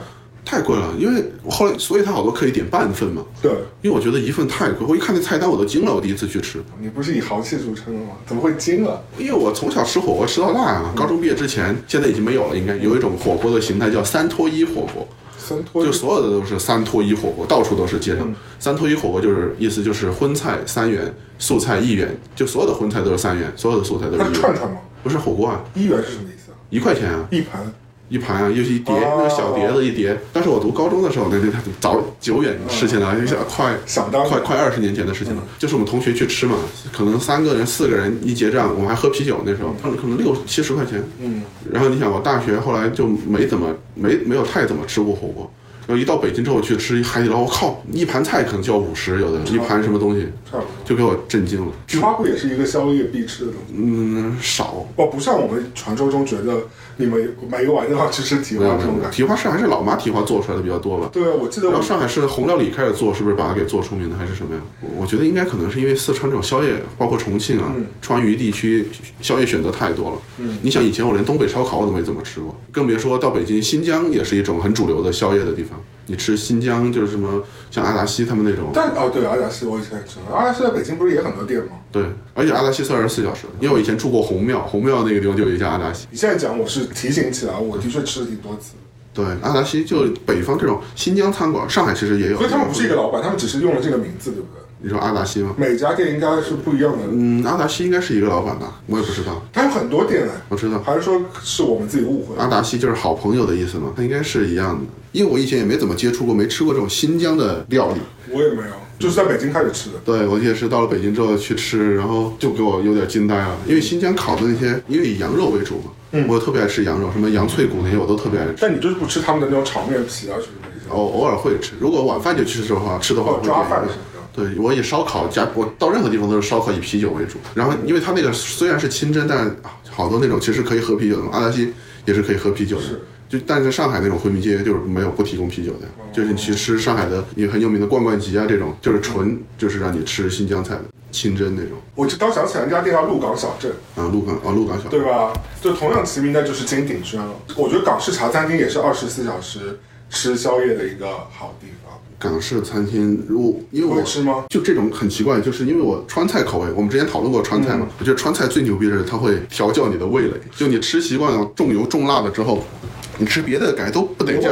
太贵了？因为我后来，所以他好多可以点半份嘛，对，因为我觉得一份太贵，我一看那菜单我都惊了，我第一次去吃，你不是以豪气著称的吗？怎么会惊了？因为我从小吃火锅吃到大啊，高中毕业之前，现在已经没有了，应该有一种火锅的形态叫三脱一火锅。三脱就所有的都是三脱一火锅，到处都是街上。三脱一火锅就是意思就是荤菜三元，素菜一元，就所有的荤菜都是三元，所有的素菜都是一元。是串串吗？不是火锅啊，一元是什么意思啊？一块钱啊，一盘一盘啊，又是一碟，哦那个小碟子一碟。但是我读高中的时候，那那早久远的事情了，就快想当年快快二十年前的事情了。就是我们同学去吃嘛，可能三个人四个人一结账，我们还喝啤酒，那时候可能可能六七十块钱。嗯，然后你想，我大学后来就没怎么没没有太怎么吃过火锅。然后一到北京之后去吃海底捞，我靠，一盘菜可能就要五十，有的一盘什么东西差不多。就给我震惊了。它不也是一个宵夜必吃的东西？嗯，少，哦，不像我们传说中觉得你们每个晚上要去吃蹄花这种感觉。蹄花是还是老妈蹄花做出来的比较多吧。对啊，我记得我然后上海是红料理开始做，是不是把它给做出名的，还是什么呀？我我觉得应该可能是因为四川这种宵夜，包括重庆啊、川渝地区宵夜选择太多了。嗯，你想以前我连东北烧烤我都没怎么吃过，更别说到北京，新疆也是一种很主流的宵夜的地方。你吃新疆就是什么像阿达西他们那种，但哦，对，阿达西我以前吃过，阿达西在北京不是也很多店吗？对，而且阿达西是二十四小时的，因为我以前住过红庙，红庙那个地方就有一家阿达西。你现在讲，我是提醒起来，我的确吃了挺多次。对，阿达西就北方这种新疆餐馆，上海其实也有。所以他们不是一个老板，他们只是用了这个名字，对不对？你说阿达西吗？每家店应该是不一样的，嗯，阿达西应该是一个老板吧，我也不知道，他有很多店哎，我知道。还是说是我们自己误会？阿达西就是好朋友的意思嘛，它应该是一样的。因为我以前也没怎么接触过，没吃过这种新疆的料理。我也没有，就是在北京开始吃的。对我也是到了北京之后去吃，然后就给我有点惊呆了，因为新疆烤的那些，因为以羊肉为主嘛，我特别爱吃羊肉，什么羊脆骨那些我都特别爱吃。但你就是不吃他们的那种炒面皮啊什么的这些，偶偶尔会吃，如果晚饭就去吃的话，吃的话我会抓饭。对我以烧烤加我到任何地方都是烧烤以啤酒为主，然后因为它那个虽然是清真，但啊好多那种其实可以喝啤酒的嘛，阿达西也是可以喝啤酒的。就但是上海那种回民街就是没有不提供啤酒的，就是你去吃上海的也很有名的罐罐鸡啊这种，就是纯就是让你吃新疆菜的清真那种我就刚想起来，那家店叫鹿港小镇，啊鹿港啊鹿港小对吧？就同样齐名的就是金鼎轩了。我觉得港式茶餐厅也是二十四小时吃宵夜的一个好地方。港式餐厅，如果因为我会吃吗？就这种很奇怪，就是因为我川菜口味，我们之前讨论过川菜嘛，我觉得川菜最牛逼的是它会调教你的味蕾，就你吃习惯了重油重辣的之后，你吃别的感觉都不得劲。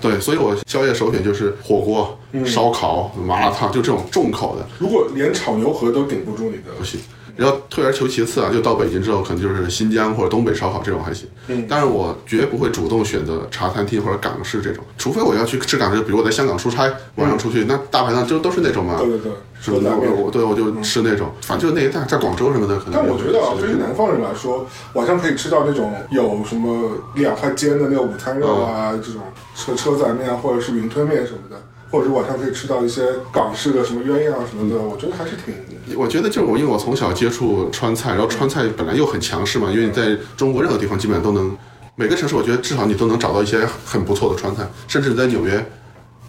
对，所以我宵夜首选就是火锅、烧烤、麻辣烫，就这种重口的如果连炒牛河都顶不住你的，不行。然后退而求其次啊，就到北京之后，可能就是新疆或者东北烧烤这种还行。嗯，但是我绝不会主动选择茶餐厅或者港式这种，除非我要去吃港式，比如我在香港出差，晚上出去，那大排档就都是那种嘛。对对对，是不是？说在面我我对我就吃那种，反正就那一带，在广州什么的，可能。但我觉得啊，对于南方人来说，晚上可以吃到那种有什么两块煎的那个午餐肉啊，嗯这种车车仔面啊，或者是云吞面什么的，或者是晚上可以吃到一些港式的什么鸳鸯什么的，我觉得还是挺我觉得就是我，因为我从小接触川菜，然后川菜本来又很强势嘛，因为你在中国任何地方基本上都能，每个城市我觉得至少你都能找到一些很不错的川菜，甚至在纽约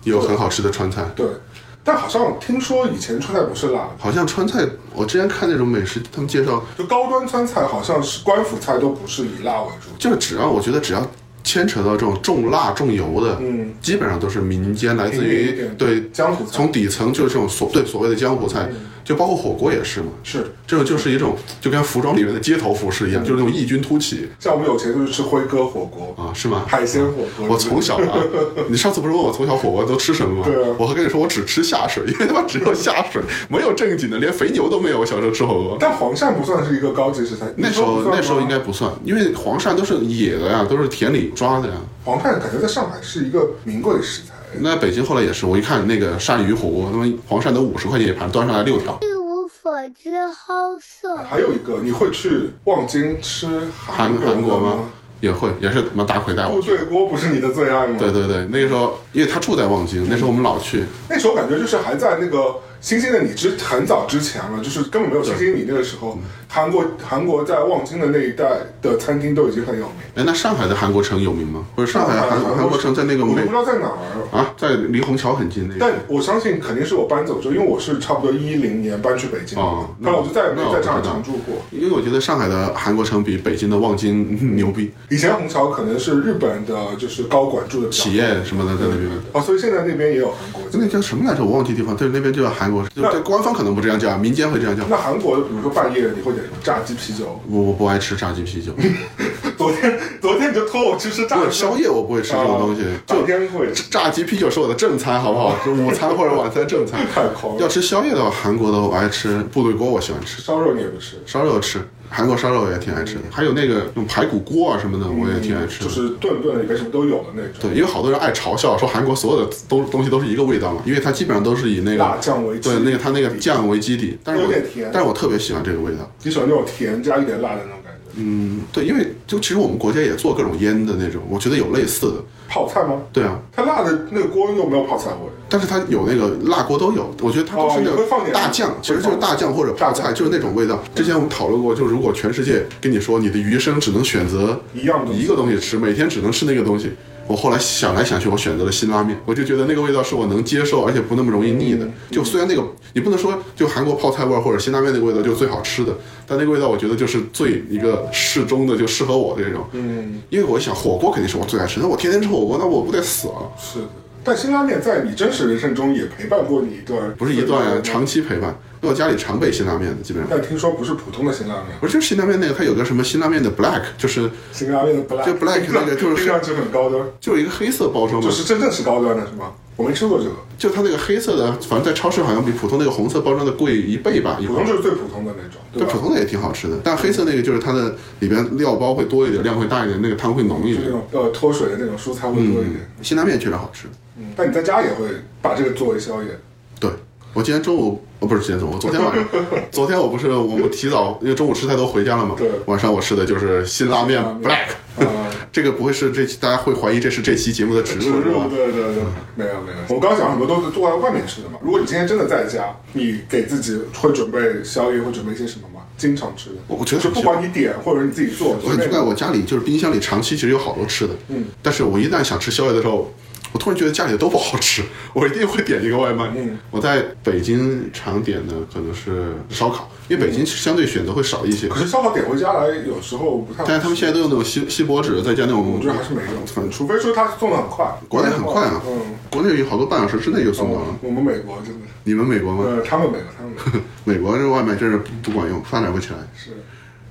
也有很好吃的川菜。对，但好像听说以前川菜不是辣的，好像川菜，我之前看那种美食，他们介绍就高端川菜好像是官府菜都不是以辣为主。就是只要我觉得只要牵扯到这种重辣重油的，嗯，基本上都是民间来自于对江湖菜。从底层就是这种所对所谓的江湖菜，就包括火锅也是嘛。是，这种就是一种就跟服装里面的街头服饰一样，就是那种异军突起。像我们有钱就是吃辉哥火锅、啊，是吗？海鲜火锅。我从小啊，(laughs) 你上次不是问我从小火锅都吃什么吗？对啊。我还跟你说我只吃下水，(laughs) 因为他妈只有下水，没有正经的，连肥牛都没有。我小时候吃火锅，但黄鳝不算是一个高级食材，那时候那时候应该不算，因为黄鳝都是野的呀，都是田里抓的呀。黄鳝感觉在上海是一个名贵食材。那北京后来也是，我一看那个鳝鱼火锅，他妈黄鳝都五十块钱一盘，端上来六条。一无所知好色。还有一个，你会去望京吃韩韩国吗吗？？也会，也是他妈大奎带我部。队锅不是你的最爱吗？对对对，那个时候因为他住在望京，那时候我们老去。那时候感觉就是还在那个星星的你之很早之前了，就是根本没有星星你那个时候，韩国韩国在望京的那一带的餐厅都已经很有名。哎，那上海的韩国城有名吗？不是上海韩韩国城在那个美我不知道在哪儿。啊，在离虹桥很近那个。但我相信肯定是我搬走之后，因为我是差不多一零年搬去北京的嘛哦，那后我就再也没有在上海常住过。因为我觉得上海的韩国城比北京的望京嗯牛逼，以前虹桥可能是日本的，就是高管住的企业什么的在那边。哦，所以现在那边也有韩国。那叫什么来着？我忘记地方，对，那边就叫韩国，就那对官方可能不这样叫，民间会这样叫。那韩国的，比如说半夜你会点什么炸鸡啤酒？我我不爱吃炸鸡啤酒，(laughs) 昨天昨天你就托我去吃炸不鸡是宵夜我不会吃这种东西，白就天会炸鸡啤酒是我的正餐，好不好？(laughs) 就午餐或者晚餐正餐。太狂了。要吃宵夜的话，韩国的我爱吃部队锅，我喜欢吃烧肉你也不吃，烧肉吃，韩国烧肉我也挺爱吃的，还有那个那种排骨锅啊什么的，我也挺爱吃的。就是顿顿里面什么都有的那种。对，因为好多人爱嘲笑说韩国所有的东东西都是一个味道嘛，因为它基本上都是以那辣个酱为基对那个它那个酱为基底，但是我有点甜但是我特别喜欢这个味道。你喜欢那种甜加一点辣的那种感觉。嗯，对，因为就其实我们国家也做各种腌的那种，我觉得有类似的。泡菜吗？对啊，它辣的那个锅又没有泡菜味。但是它有那个辣锅都有，我觉得它都是那个大酱，其实就是大酱或者泡菜，就是那种味道。之前我们讨论过，就如果全世界跟你说你的余生只能选择一样一个东西吃，每天只能吃那个东西，我后来想来想去，我选择了辛拉面，我就觉得那个味道是我能接受，而且不那么容易腻的。就虽然那个你不能说就韩国泡菜味儿或者辛拉面那个味道就是最好吃的，但那个味道我觉得就是最一个适中的，就适合我的这种。嗯，因为我想火锅肯定是我最爱吃，那我天天吃火锅，那我不得死啊？是的。但辛拉面在你真实人生中也陪伴过你一段，不是一段呀，长期陪伴。因为我家里常备辛拉面的，基本上但听说不是普通的辛拉面，不是就是辛拉面那个，它有个什么辛拉面的 black，就是辛拉面的 black，就 black (laughs) 那个就是听上去很高端，就是一个黑色包装嘛就，是真正是高端的是吗？我没吃过这个，就它那个黑色的，反正在超市好像比普通那个红色包装的贵一倍吧，普通。就是最普通的那种，对普通的也挺好吃的，但黑色那个就是它的里边料包会多一点，量会大一点，那个汤会浓一点。就那种呃脱水的那种蔬菜会多一点。辛拉面确实好吃。嗯，但你在家也会把这个作为宵夜，对，我今天中午，哦，不是今天中午，昨天晚上，昨天我不是我们提早，因为中午吃太多回家了嘛，对晚上我吃的就是辛拉面 black，啊，这个不会是这期大家会怀疑这是这期节目的植植入是吧入，？对对对，没有没有。我刚刚讲很多都是坐在外面吃的嘛。如果你今天真的在家，你给自己会准备宵夜，会准备一些什么吗？经常吃的，我我觉得就不管你点或者你自己做，我很奇怪，我家里就是冰箱里长期其实有好多吃的，嗯，但是我一旦想吃宵夜的时候，我突然觉得家里的都不好吃，我一定会点一个外卖。嗯，我在北京常点的可能是烧烤，因为北京相对选择会少一些，可是烧烤点回家来有时候不太好。但是他们现在都用那种锡锡箔纸，再加那种我觉得还是没用，反正除非说他送的很快，国内很快啊嗯，国内有好多半小时之内就送到了。嗯我们美国真的，你们美国吗？呃，他们美国，他们美国 (laughs) 这外卖真是不不管用，发展不起来。是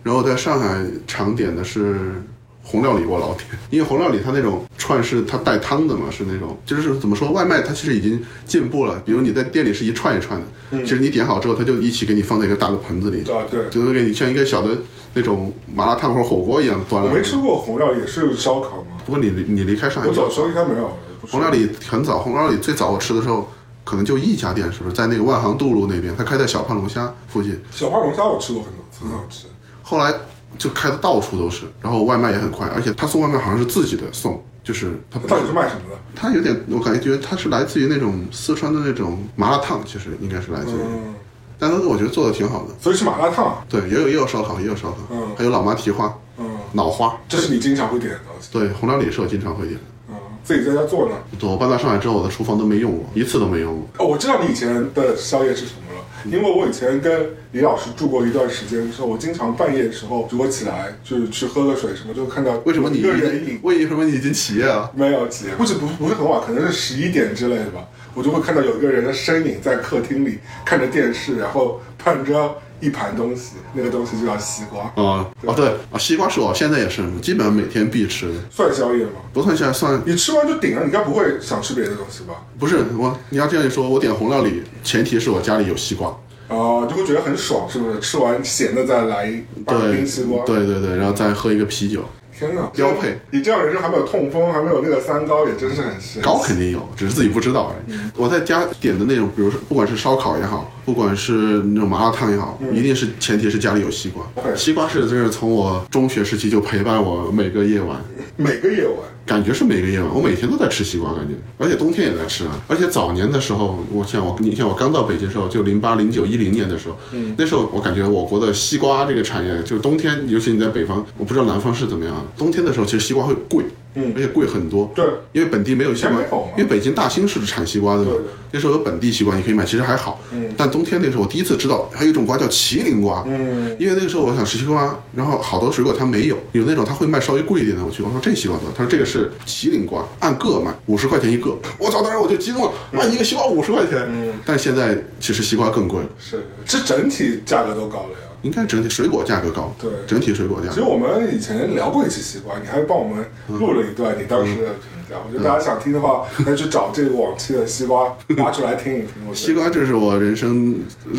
然后在上海常点的是红料理，我老点，因为红料理它那种串是它带汤的嘛，是那种就是怎么说，外卖它其实已经进步了。比如你在店里是一串一串的，其实你点好之后，它就一起给你放在一个大的盆子里，啊，对。就会给你像一个小的那种麻辣烫或者火锅一样端来。我没吃过红料理，是烧烤吗？不过你你离开上海我走的时候早应该没有。红料理很早，红料理最早我吃的时候。可能就一家店，是不是在那个万航渡路那边？它开在小胖龙虾附近。小胖龙虾我吃过很多次，很好吃。后来就开的到处都是，然后外卖也很快，而且他送外卖好像是自己的送，就是他到底是卖什么的？他有点，我感觉觉得他是来自于那种四川的那种麻辣烫，其实应该是来自于，嗯，但是我觉得做的挺好的。所以是麻辣烫，对，也有也有烧烤，也有烧烤，嗯还有老妈蹄花、嗯，脑花。这是你经常会点的东西，对，红料理是我经常会点的。嗯，自己在家做呢。我搬到上海之后，我的厨房都没用过，一次都没用过。哦，我知道你以前的宵夜是什么了，因为我以前跟李老师住过一段时间的时候，我经常半夜的时候如果起来就是去喝个水什么，就看到为什么你一个人影为什么你已经起夜了？没有起夜，不是不不是很晚，可能是十一点之类的吧，我就会看到有一个人的身影在客厅里看着电视，然后盼着一盘东西，那个东西就叫西瓜，啊哦对啊，西瓜是我现在也是，基本上每天必吃的，算宵夜吗？不算宵夜算你吃完就顶了，你该不会想吃别的东西吧？不是我。你要这样一说，我点红料理，前提是我家里有西瓜。哦、就会觉得很爽，是不是？吃完咸的再来一把对冰西瓜，对对对，然后再喝一个啤酒，天哪，标配。你这样人生还没有痛风，还没有那个三高，也真是很神。高肯定有，只是自己不知道而已。我在家点的那种，比如说不管是烧烤也好，不管是那种麻辣烫也好，一定是前提是家里有西瓜。西瓜是真是从我中学时期就陪伴我每个夜晚。每个夜晚，感觉是每个夜晚，我每天都在吃西瓜，感觉，而且冬天也在吃啊。而且早年的时候，我像我，你像我刚到北京的时候，就零八、零九、一零年的时候，嗯，那时候我感觉我国的西瓜这个产业，就是冬天，尤其你在北方，我不知道南方是怎么样，冬天的时候其实西瓜会贵，嗯而且贵很多，对因为本地没有西瓜因为北京大兴是产西瓜的嘛那时候有本地西瓜你可以买，其实还好，嗯，但冬天那时候我第一次知道还有一种瓜叫麒麟瓜，嗯，因为那个时候我想吃西瓜，然后好多水果它没有，有那种它会卖稍微贵一点的。我去，我说这西瓜多少？他说这个是麒麟瓜，按个卖，五十块钱一个。我操！当时我就激动了，卖一个西瓜五十块钱。嗯，但现在其实西瓜更贵了，是这整体价格都高了呀。应该整体水果价格高，对整体水果价格。其实我们以前聊过一期西瓜，你还帮我们录了一段你当时的评价。我觉得大家想听的话，可以去找这个往期的西瓜拿出来听一听。西瓜这是我人生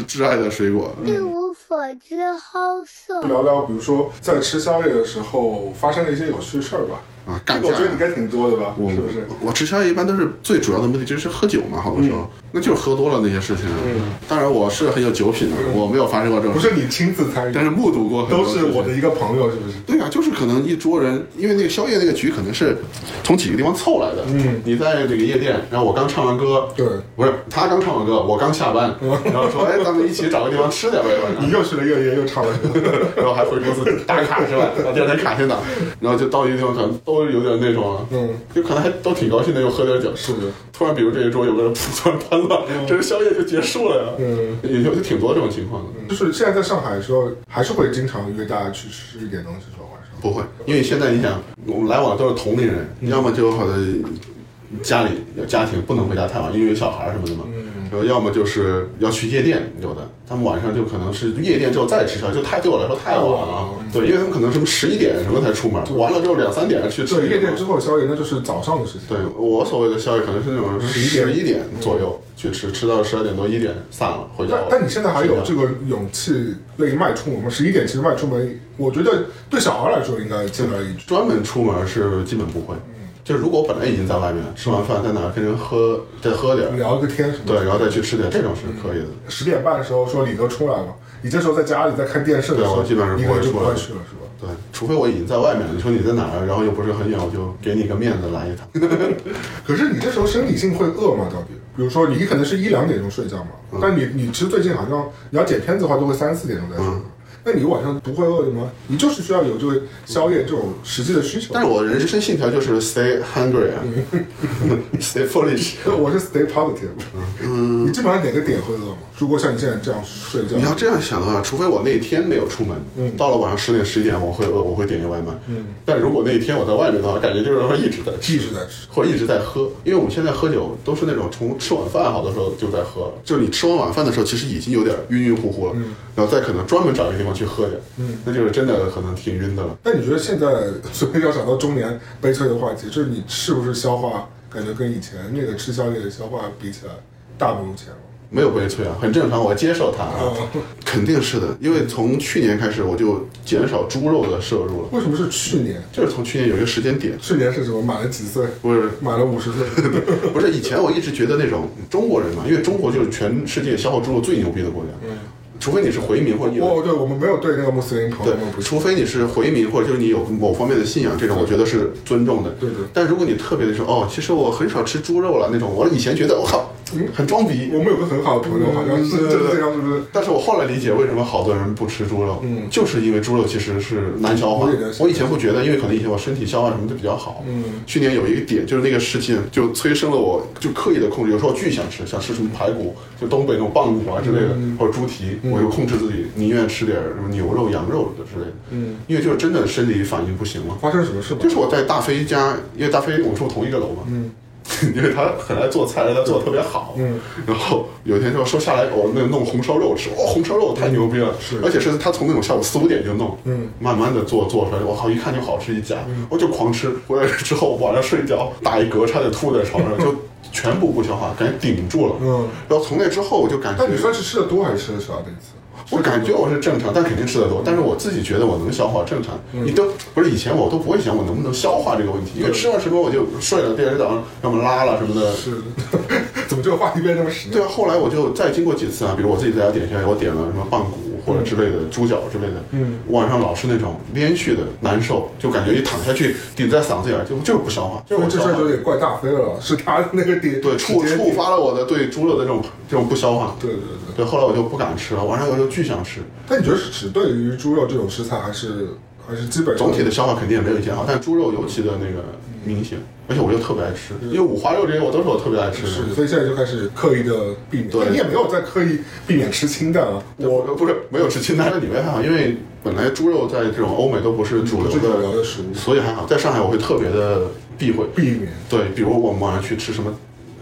挚爱的水果。一无所知好色。聊聊，比如说在吃宵夜的时候发生了一些有趣事儿吧。啊，这干架我觉得你该挺多的吧，我是不是？我吃宵夜一般都是最主要的目的就是喝酒嘛，好多时候、那就是喝多了那些事情。嗯当然我是很有酒品的，我没有发生过这种，不是你亲自参与，但是目睹过很多都是我的一个朋友，是不是？对啊，就是可能一桌人，因为那个宵夜那个局可能是从几个地方凑来的。嗯，你在这个夜店，然后我刚唱完歌，对不是他刚唱完歌，我刚下班，然后说，哎，咱们一起找个地方吃点呗，你又去了夜店，又唱了歌。(laughs) 然后还回公司打卡是吧？把第二天卡先打，然后就到一个地方，可能都有点那种，嗯，就可能还都挺高兴的，又喝点酒。是的，突然，比如这一桌有个人 (laughs) 突然喷了，这个宵夜就结束了呀。嗯，也就就挺多这种情况的。就是现在在上海的时候，还是会经常约大家去吃一点东西，是吧？晚上。不会，因为现在你想，我们来往都是同龄人，要么就有好的家里有家庭不能回家太晚，因为有小孩什么的嘛。然后要么就是要去夜店，有的他们晚上就可能是夜店之后再吃宵夜，就太对我来说太晚了。对，因为他们可能什么十一点什么才出门，完了之后两三点去吃对，夜店之后的宵夜那就是早上的事情。对我所谓的宵夜，可能是那种11十点一点左右去吃，吃到十二点多一点散了回家但。但你现在还有这个？勇气类迈出门吗？十一点其实迈出门，我觉得对小孩来说应该轻而易举。专门出门是基本不会。就是如果我本来已经在外面吃完饭，在哪儿跟人喝再喝点，聊个天什么的。对，然后再去吃点，这种是可以的。十点半的时候说李哥出来了，你这时候在家里在看电视的时候，对我基本上李不会出来哥就不会去了，是吧？对，除非我已经在外面了，你说你在哪儿，然后又不是很远，我就给你个面子来一趟。(laughs) 可是你这时候生理性会饿吗？到底？比如说你可能是一两点钟睡觉嘛，嗯但你你其实最近好像你要剪片子的话，都会三四点钟再睡。嗯那你晚上不会饿的吗？你就是需要有这个宵夜这种实际的需求。但是我人生信条就是 stay hungry 啊，(laughs) stay foolish。我是 stay positive。嗯，你基本上哪个点会饿吗？如果像你现在这样睡觉，你要这样想的话，除非我那一天没有出门，嗯到了晚上十点十一点我会饿，我会点个外卖。嗯，但如果那一天我在外面的话，感觉就是说一直在吃，一直在吃。或者一直在喝，因为我们现在喝酒都是那种从吃晚饭好多时候就在喝，就是你吃完晚饭的时候，其实已经有点晕晕乎乎了，然后再可能专门找一个地方去喝点，嗯，那就是真的可能挺晕的了。那你觉得现在，所以要讲到中年悲催的话题，就是你是不是消化感觉跟以前那个吃宵夜的消化比起来大不如前了？没有悲催啊，很正常，我接受它啊，嗯肯定是的，因为从去年开始我就减少猪肉的摄入了，为什么是去年？就是从去年有一个时间点，去年是什么？满了几岁？不是满了五十岁。(laughs) 不是以前我一直觉得那种中国人嘛，因为中国就是全世界消耗猪肉最牛逼的国家，除非你是回民或者你有我对我们没有对那个穆斯林朋友对，除非你是回民，或者就是你有某方面的信仰，这种我觉得是尊重的。对对但如果你特别的说，哦，其实我很少吃猪肉了那种，我以前觉得我靠，很装逼。我们有个很好的朋友，好像是就是这样，是不是？但是我后来理解为什么好多人不吃猪肉，嗯就是因为猪肉其实是难消化我以前不觉得，因为可能以前我身体消化什么的比较好。嗯去年有一个点，就是那个事情就催生了我，就刻意的控制。有时候我巨想吃，想吃什么排骨，就东北那种棒骨啊之类的，嗯或者猪蹄，我就控制自己，宁愿吃点什么牛肉、羊肉的之类的。嗯，因为就是真的身体反应不行了。发生什么事吧？就是我在大飞家，因为大飞我们住同一个楼嘛，嗯，(laughs) 因为他很爱做菜，而且他做的特别好，嗯，然后有一天就说下来，我那弄红烧肉吃，哇，红烧肉太牛逼了，是。而且是他从那种下午四五点就弄，嗯，慢慢的做做出来，我靠，一看就好吃一家，我就狂吃，回来之后晚上睡觉打一嗝，差点吐在床上，就全部不消化，感觉顶住了，嗯，然后从那之后我就感觉那你算是吃的多还是吃的少这次？我感觉我是正常，但肯定吃的多。但是我自己觉得我能消化正常。你都不是以前我都不会想我能不能消化这个问题，因为吃完什么我就睡了，第二天早上要么拉了什么的。是，(laughs) 怎么这个话题变这么实对啊，后来我就再经过几次啊，比如我自己在家点下来，我点了什么棒骨或者之类的猪脚之类的，嗯，晚上老是那种连续的难受，就感觉一躺下去顶在嗓子眼儿，就就是不消化，就是我这事儿就有点怪大飞了，是他那个点对触触发了我的对猪肉的这种这种不消化。对对对。对，后来我就不敢吃了，晚上我就巨想吃。但你觉得是只对于猪肉这种食材，还是还是基本上总体的消化肯定也没有以前好，但猪肉尤其的那个明显，而且我又特别爱吃，因为五花肉这些我都是我特别爱吃的。是，所以现在就开始刻意的避免。对你也没有在刻意避免吃清淡啊。我不是没有吃清淡，里面还好，因为本来猪肉在这种欧美都不是主流最主流的，的食物所以还好。在上海我会特别的避讳，避免。对，比如我们晚上去吃什么。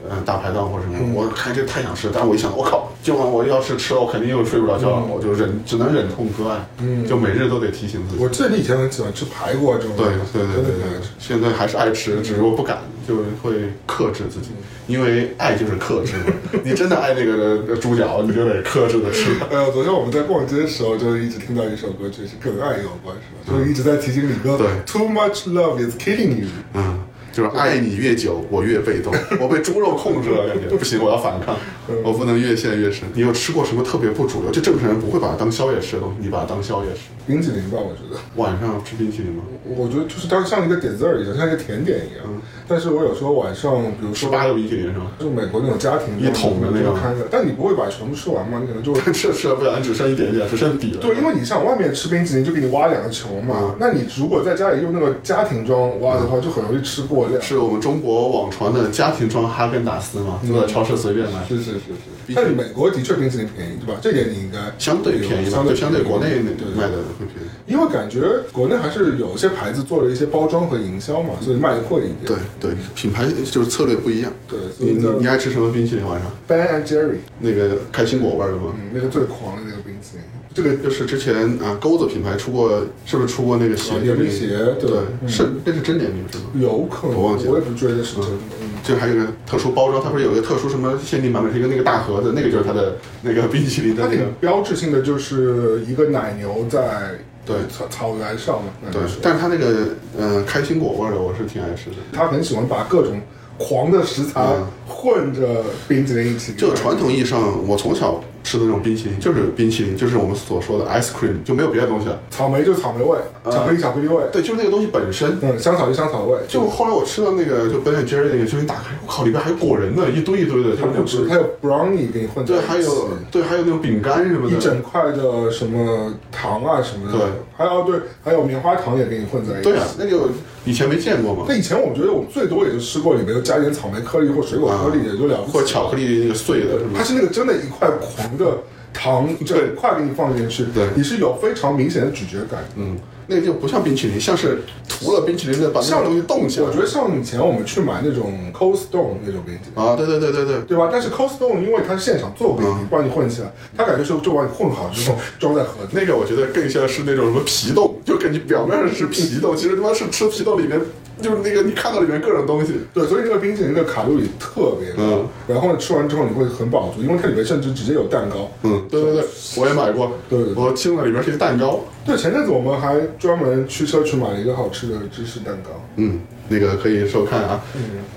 嗯，大排档或者什么，我看这太想吃，但是我一想，我靠，今晚我要是吃了，我肯定又睡不着觉了，我就忍，只能忍痛割爱，嗯就每日都得提醒自己。我记得你以前很喜欢吃排骨啊这种，对对对对对现在还是爱吃，只是我不敢，就是会克制自己，因为爱就是克制嘛。你真的爱那个猪脚，你就得克制的吃。(laughs) 哎呀，昨天我们在逛街的时候，就一直听到一首歌，就是跟爱有关，是吧？就是一直在提醒李哥对，Too much love is killing you。嗯，就是爱你越久，我越被动，(laughs) 我被猪肉控制了，感觉 (laughs) 不行，我要反抗，我不能越陷越深。你有吃过什么特别不主流？就正常人不会把它当宵夜吃的东西，你把它当宵夜吃。冰淇淋吧，我觉得，晚上吃冰淇淋吗？我觉得就是当像一个 dessert 一样，像一个甜点一样。但是我有时候晚上，比如说十八个冰淇淋是吗？就美国那种家庭一桶的那种但你不会把全部吃完嘛？你可能就会 (laughs) 吃吃了不小心只剩一点点，只剩底了。对，因为你像外面吃冰淇淋就给你挖两个球嘛，那你如果在家里用那个家庭装挖的话，就很容易吃过量。是我们中国网传的家庭装哈根达斯嘛，就在超市随便买。是是是是，但是美国的确冰淇淋便宜，对吧？这点你应该相对便宜吧，相对对，相对国内卖的会便宜。因为感觉国内还是有一些牌子做了一些包装和营销嘛，所以卖的贵一点。对对，品牌就是策略不一样。对，你你你爱吃什么冰淇淋？晚上 Ben and Jerry，那个开心果味儿的吗？嗯，那个最狂的那个冰淇淋，这个就是之前啊钩子品牌出过，是不是出过那个鞋啊点名？鞋对对，嗯是那是真联名是吗？有可能，我忘记了我也不觉得是真的。嗯，就还有一个特殊包装，它不是有一个特殊什么限定版本，是一个那个大盒子，那个就是它的那个冰淇淋的那个挺标志性的就是一个奶牛在对草草原上嘛，对，但是它那个呃开心果味儿的，我是挺爱吃的。他很喜欢把各种狂的食材嗯混着冰淇淋一起。就传统意义上，我从小吃的那种冰淇淋就是冰淇淋，就是我们所说的 ice cream，就没有别的东西了。草莓就是草莓味，巧克力巧克力味，对，就是那个东西本身。嗯，香草就香草味。就后来我吃到那个就 Ben Jerry 那个，就是你打开，我靠，里边还有果仁呢，一堆一堆的，就是那它不止，种它有 brownie 给你混在对，一起，还有对，还有那种饼干什么的。一整块的什么糖啊什么的，对，还有对，还有棉花糖也给你混在一起。对啊，那个以前没见过吗那，以前我觉得我们最多也就吃过里面加一点草莓颗粒或水果颗粒，也就了不起。或巧克力那个碎的，是吗它？是那个真的一块狂的糖，整块给你放进去，对你是有非常明显的咀嚼感。嗯，那个就不像冰淇淋，像是涂了冰淇淋的，把那个东西冻起来。我觉得像以前我们去买那种 Cold Stone 那种冰淇淋。啊，对对对对对，对吧？但是 Cold Stone 因为它是现场做冰淇淋，嗯帮你混起来，它感觉是就把你混好之后 (laughs) 装在盒子。那个我觉得更像是那种什么皮冻，就感觉表面上是皮冻，其实他妈是吃皮冻里面就是那个你看到里面各种东西。对，所以这个冰淇淋的卡路里特别高，嗯然后呢，吃完之后你会很饱足，因为它里面甚至直接有蛋糕。嗯，对对对，我也买过，对对对我听了里面是一个蛋糕，对，前阵子我们还专门驱车去买了一个好吃的芝士蛋糕。嗯，那个可以收看啊，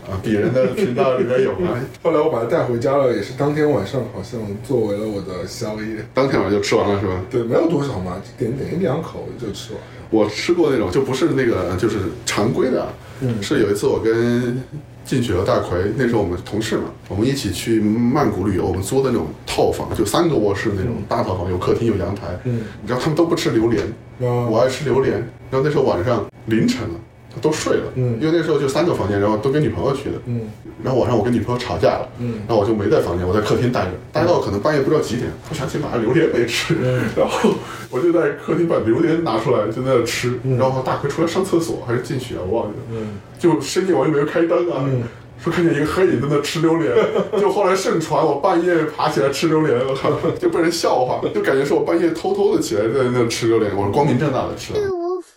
啊，鄙人的频道里面有啊。(laughs) 后来我把它带回家了，也是当天晚上好像作为了我的宵夜。当天晚上就吃完了是吧？对，没有多少嘛，点点一两口就吃完了。我吃过那种，就不是那个，就是常规的，嗯。是有一次我跟进雪和大奎，那时候我们同事嘛，我们一起去曼谷旅游，我们租的那种套房，就三个卧室那种大套房，有客厅有阳台，嗯，你知道他们都不吃榴莲，啊。我爱吃榴莲，然后那时候晚上凌晨了。都睡了，嗯。因为那时候就三个房间，然后都跟女朋友去的，嗯。然后晚上我跟女朋友吵架了，嗯。然后我就没在房间，我在客厅待着，待到可能半夜不知道几点，我想起把榴莲没吃，然后我就在客厅把榴莲拿出来就在那吃，然后大奎出来上厕所还是进去啊，我忘记了，嗯。就深夜我又没有开灯啊。嗯。说看见一个黑影在那吃榴莲，(laughs) 就后来盛传我半夜爬起来吃榴莲，我靠，就被人笑话，就感觉是我半夜偷偷的起来在那吃榴莲，我是光明正大的吃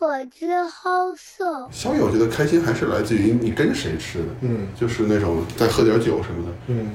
的。一无所知好色。宵夜我觉得开心还是来自于你跟谁吃的，嗯就是那种再喝点酒什么的，嗯，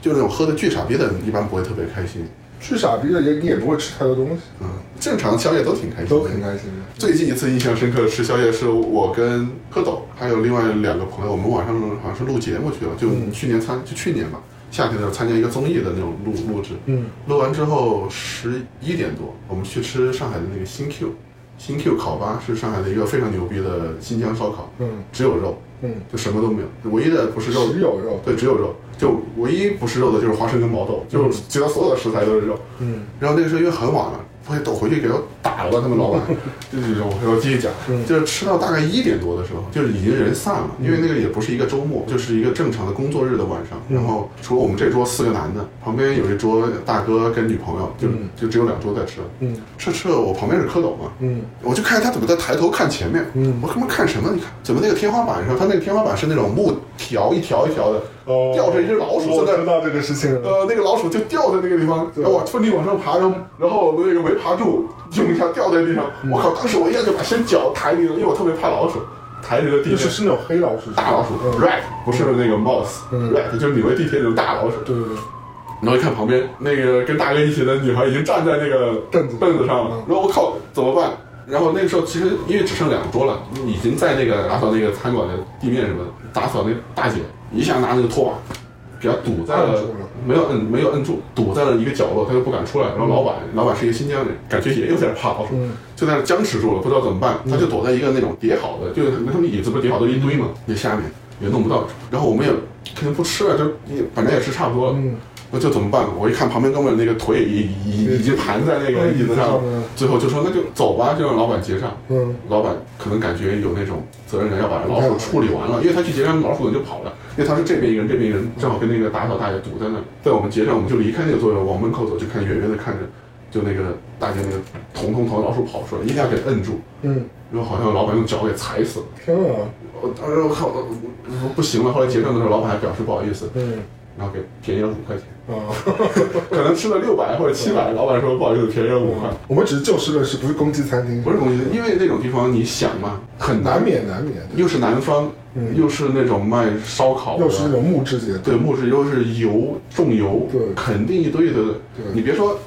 就那种喝的巨傻逼的，一般不会特别开心。巨傻逼的也你也不会吃太多东西，嗯，正常宵夜都挺开心的，都挺开心的。最近一次印象深刻的吃宵夜是我跟蝌蚪还有另外两个朋友，我们晚上好像是录节目去了，就去年参就去年吧，夏天的时候参加一个综艺的那种录录制，嗯，录完之后十一点多，我们去吃上海的那个新 Q，新 Q 烤吧是上海的一个非常牛逼的新疆烧烤，嗯只有肉，嗯，就什么都没有，唯一的不是肉，只有肉。对，只有肉，就唯一不是肉的就是花生跟毛豆，就是其他所有的食材都是肉。嗯然后那个时候因为很晚了，我也抖回去给他打了吧，他们老板，(laughs) 就是我我继续讲，嗯就是吃到大概一点多的时候，就是已经人散了，因为那个也不是一个周末，就是一个正常的工作日的晚上。然后除了我们这桌四个男的，旁边有一桌大哥跟女朋友，就嗯。就只有两桌在吃。嗯。吃吃了，我旁边是蝌蚪嘛，嗯。我就看他怎么在抬头看前面，嗯。我他妈看什么？你看怎么那个天花板上，他那个天花板是那种木条一条一条的，哦吊着一只老鼠在那儿。我知道这个事情了。呃，那个老鼠就掉在那个地方，然后我奋力往上爬，然后然后那个没爬住，用一下掉在地上。嗯我靠！当时我一下就把身脚抬离了，因为我特别怕老鼠，抬离了地面是。是那种黑老鼠，大老鼠嗯，rat 不是那个 mouse，rat 就是纽约地铁那种大老鼠。对对对，然后一看旁边那个跟大哥一起的女孩已经站在那个凳子凳子上了嗯，然后我靠怎么办？然后那个时候其实因为只剩两桌了，已经在那个打扫那个餐馆的地面什么的，打扫那大姐一下拿那个拖把给他堵在了没有摁没有摁住，堵在了一个角落，他就不敢出来。然后老板老板是一个新疆人，感觉也有点怕老鼠嗯，就在那僵持住了，不知道怎么办，他就躲在一个那种叠好的，就是他们椅子不是叠好都一堆嘛，那下面也弄不到。然后我们也肯定不吃了，就也反正也吃差不多了。嗯那就怎么办？我一看旁边哥们儿那个腿已已已经盘在那个椅子上最后就说那就走吧，就让老板结账。嗯老板可能感觉有那种责任感，要把老鼠处理完了，因为他去结账，老鼠可能就跑了，因为他是这边一个人，这边一个人，正好跟那个打扫大爷堵在那儿。在我们结账，我们就离开那个座位，往门口走，就看远远的看着，就那个大姐那个彤彤彤老鼠跑出来，一定要给摁住，嗯，然后好像老板用脚给踩死了。天啊，我当时我靠，我我说不行了。后来结账的时候，老板还表示不好意思，嗯然后给便宜了五块钱。啊，(laughs) 可能吃了六百或者七百，老板说不好意思，便宜了五块，我们只是就事论事，不是攻击餐厅，不是公司，因为那种地方你想嘛，很难。难，免难免，又是南方，嗯。又是那种卖烧烤的，又是那种木质节，对木质，又是油重油，对。肯定一堆的。你别说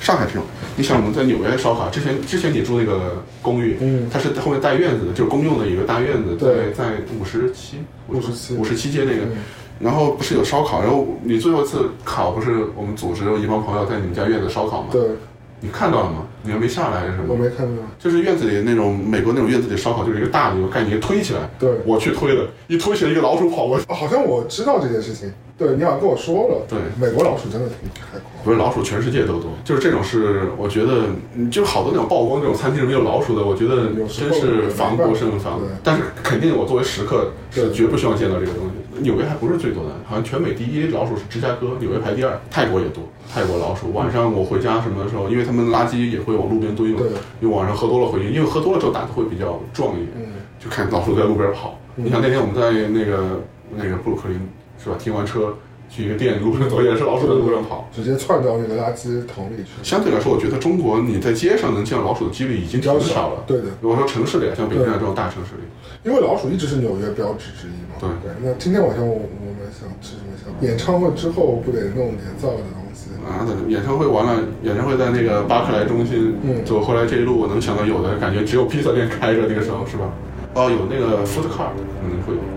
上海这种，你想我们在纽约烧烤，之前之前你住那个公寓，嗯。它是后面带院子的，就是公用的一个大院子，对。在在五十七五十七五十七。街那个。嗯然后不是有烧烤，然后你最后一次烤不是我们组织一帮朋友在你们家院子烧烤吗？对，你看到了吗？你还没下来是吗？我没看到，就是院子里那种美国那种院子里烧烤，就是一个大的一个盖，你推起来，对我去推的，一推起来一个老鼠跑过去，哦好像我知道这件事情，对你好像跟我说了，对美国老鼠真的挺开阔，不是老鼠，全世界都多。就是这种是，我觉得，嗯就好多那种曝光这种餐厅里面有老鼠的，我觉得真是防不胜防对。但是肯定我作为食客是绝不希望见到这个东西。纽约还不是最多的，好像全美第一老鼠是芝加哥，纽约排第二，泰国也多。泰国老鼠，晚上我回家什么的时候，因为他们垃圾也会往路边堆嘛对，因为晚上喝多了回去，因为喝多了之后胆子会比较壮一点，嗯就看老鼠在路边跑。你想那天我们在那个那个布鲁克林是吧，停完车去一个店，路上走也是老鼠在路上跑。直接窜到那个垃圾桶里去，相对来说，我觉得中国你在街上能见到老鼠的几率已经挺少了。对的，如果说城市里啊，像北京啊这种大城市里，因为老鼠一直是纽约标志之一嘛。对对那今天晚上我我们想吃什么想？演唱会之后不得弄点造的东西？啊，等演唱会完了，演唱会在那个巴克莱中心，嗯走回来这一路，我能想到有的感觉只有披萨店开着，那个时候是吧？哦，有那个 food cart 可能会有，哦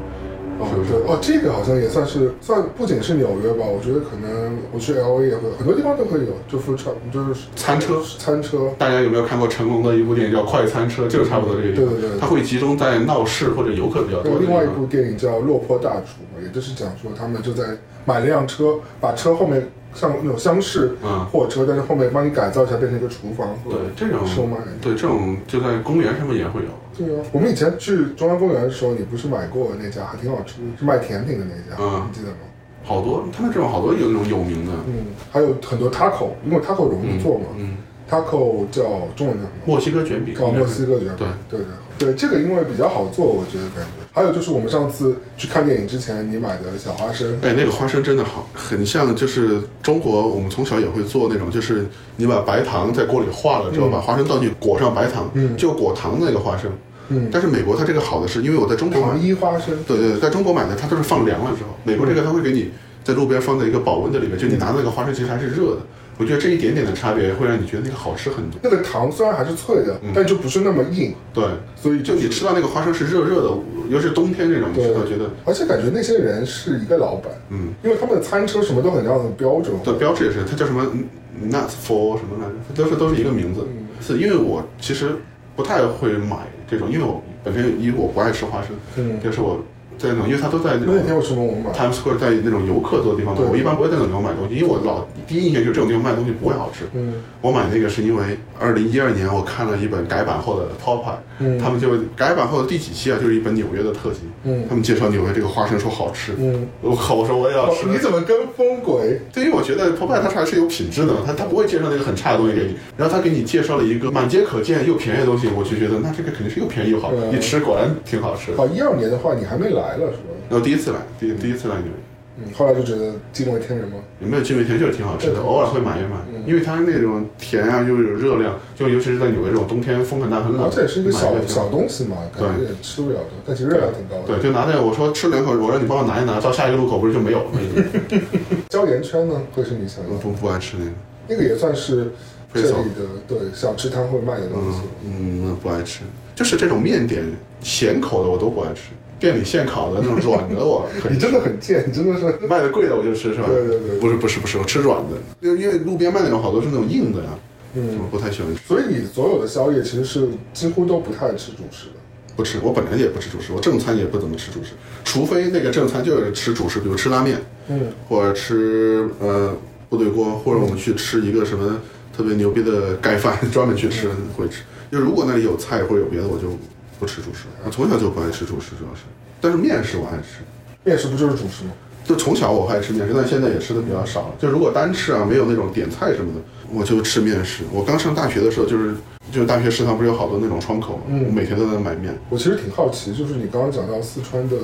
是不是对哦，这个好像也算是算，不仅是纽约吧，我觉得可能我去 L A 也会有，很多地方都会有，就 food truck 就是餐车餐车。大家有没有看过成龙的一部电影叫《快餐车》？就差不多这个地方，对对对它会集中在闹市或者游客比较多的。另外一部电影叫《落魄大厨》，也就是讲说他们就在买了辆车，把车后面像那种厢式嗯货车，但是后面帮你改造一下，变成一个厨房对，这种售卖。对这种就在公园上面也会有。对啊，我们以前去中央公园的时候，你不是买过那家，还挺好吃，是卖甜品的那家，嗯你记得吗？好多，他们这种好多有那种有名的，嗯，还有很多 taco，因为 taco 容易做嘛、嗯，t a c o 叫中文叫什么？墨西哥卷饼，哦，墨西哥卷饼。对对对。对，这个因为比较好做，我觉得感觉。还有就是我们上次去看电影之前，你买的小花生，哎，那个花生真的好，很像就是中国，我们从小也会做那种，就是你把白糖在锅里化了之后，把花生倒进去，裹上白糖，嗯。就裹糖的那个花生。嗯，但是美国它这个好的是，因为我在中国糖，衣花生，对对对，在中国买的它都是放凉了之后，美国这个它会给你在路边放在一个保温的里面，就你拿那个花生其实还是热的。我觉得这一点点的差别会让你觉得那个好吃很多。那个糖虽然还是脆的，但就不是那么硬，对，所以就你吃到那个花生是热热的，尤其是冬天这种，你对吃到觉得，而且感觉那些人是一个老板，嗯，因为他们的餐车什么都很像很标准化，的标志也是，它叫什么 nuts for 什么来着，都是都是一个名字。嗯是因为我其实不太会买这种，因为我本身一我不爱吃花生，嗯就是我在那种，因为他都在那种？Times Square 在那种游客多的地方买，我一般不会在那种地方买东西，因为我老第一印象就是这种地方卖东西不会好吃。嗯我买那个是因为二零一二年我看了一本改版后的 Popeye，、嗯他们就改版后的第几期啊，就是一本纽约的特辑，嗯他们介绍纽约这个花生说好吃，嗯，我靠，我说我也要哦吃。你怎么跟风鬼？对，因为我觉得 Popeye 它还是有品质的嘛，他他不会介绍那个很差的东西给你，然后他给你介绍了一个满街可见又便宜的东西，我就觉得那这个肯定是又便宜又好，嗯一吃果然挺好吃的。好，一二年的话你还没来了是吧？然后第一次来，第第一次来纽约。嗯，后来就觉得惊为天人吗？也没有金味天就是挺好吃的，偶尔会买一买，因为它那种甜啊又有热量，就尤其是在纽约这种冬天风很大很冷，而且是一个小小东西嘛，感觉也吃不了的，但其实热量挺高的。对，就拿在我说吃两口，我让你帮我拿一拿，到下一个路口不是就没有了吗？盐圈呢，会是你想要的？不不爱吃那个，那个也算是这里的对小吃摊会卖的东西。嗯嗯，不爱吃，就是这种面点咸口的我都不爱吃，店里现烤的那种软的我你真的很贱，你真的是。卖的贵的我就吃是吧？对对对不是不是不是，我吃软的，因为因为路边卖那种好多是那种硬的呀，嗯我不太喜欢吃。所以你所有的宵夜其实是几乎都不太吃主食的。不吃，我本来也不吃主食，我正餐也不怎么吃主食，除非那个正餐就是吃主食，比如吃拉面，嗯，或者吃呃部队锅，或者我们去吃一个什么特别牛逼的盖饭，(laughs) 专门去吃会吃。就如果那里有菜或者有别的，我就不吃主食。我从小就不爱吃主食，主要是，但是面食我爱吃。面食不就是主食吗？就从小我爱吃面食，但现在也吃的比较少了。就如果单吃啊，没有那种点菜什么的，我就吃面食。我刚上大学的时候，就是就是大学食堂不是有好多那种窗口嘛，嗯我每天都在买面。我其实挺好奇，就是你刚刚讲到四川的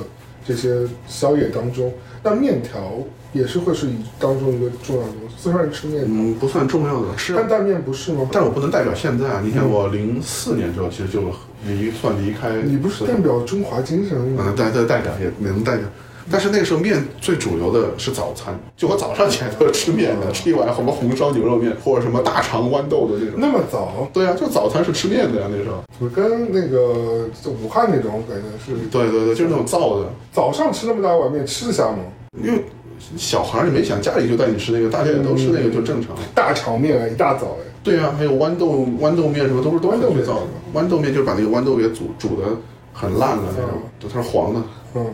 这些宵夜当中，那面条也是会是一当中一个重要的东西。四川人吃面条，嗯，不算重要的，吃担担面不是吗？但我不能代表现在啊！你看，我零四年之后其实就离算离开，你不是代表中华精神吗？嗯，代代代表也能代表。但是那个时候面最主流的是早餐，就我早上起来都是吃面的，吃一碗什么红烧牛肉面或者什么大肠豌豆的那种。那么早，对啊，就早餐是吃面的呀，那时候。就跟那个就武汉那种感觉是对对对，就是那种燥的，早上吃那么大碗面吃得下吗？因为小孩儿你没想家里就带你吃那个，大家也都吃那个就正常。大肠面啊，一大早哎，对啊，还有豌豆豌豆面什么都是都是豌豆面造的。豌豆面就是把那个豌豆给煮煮的很烂了那种，就它是黄的，嗯，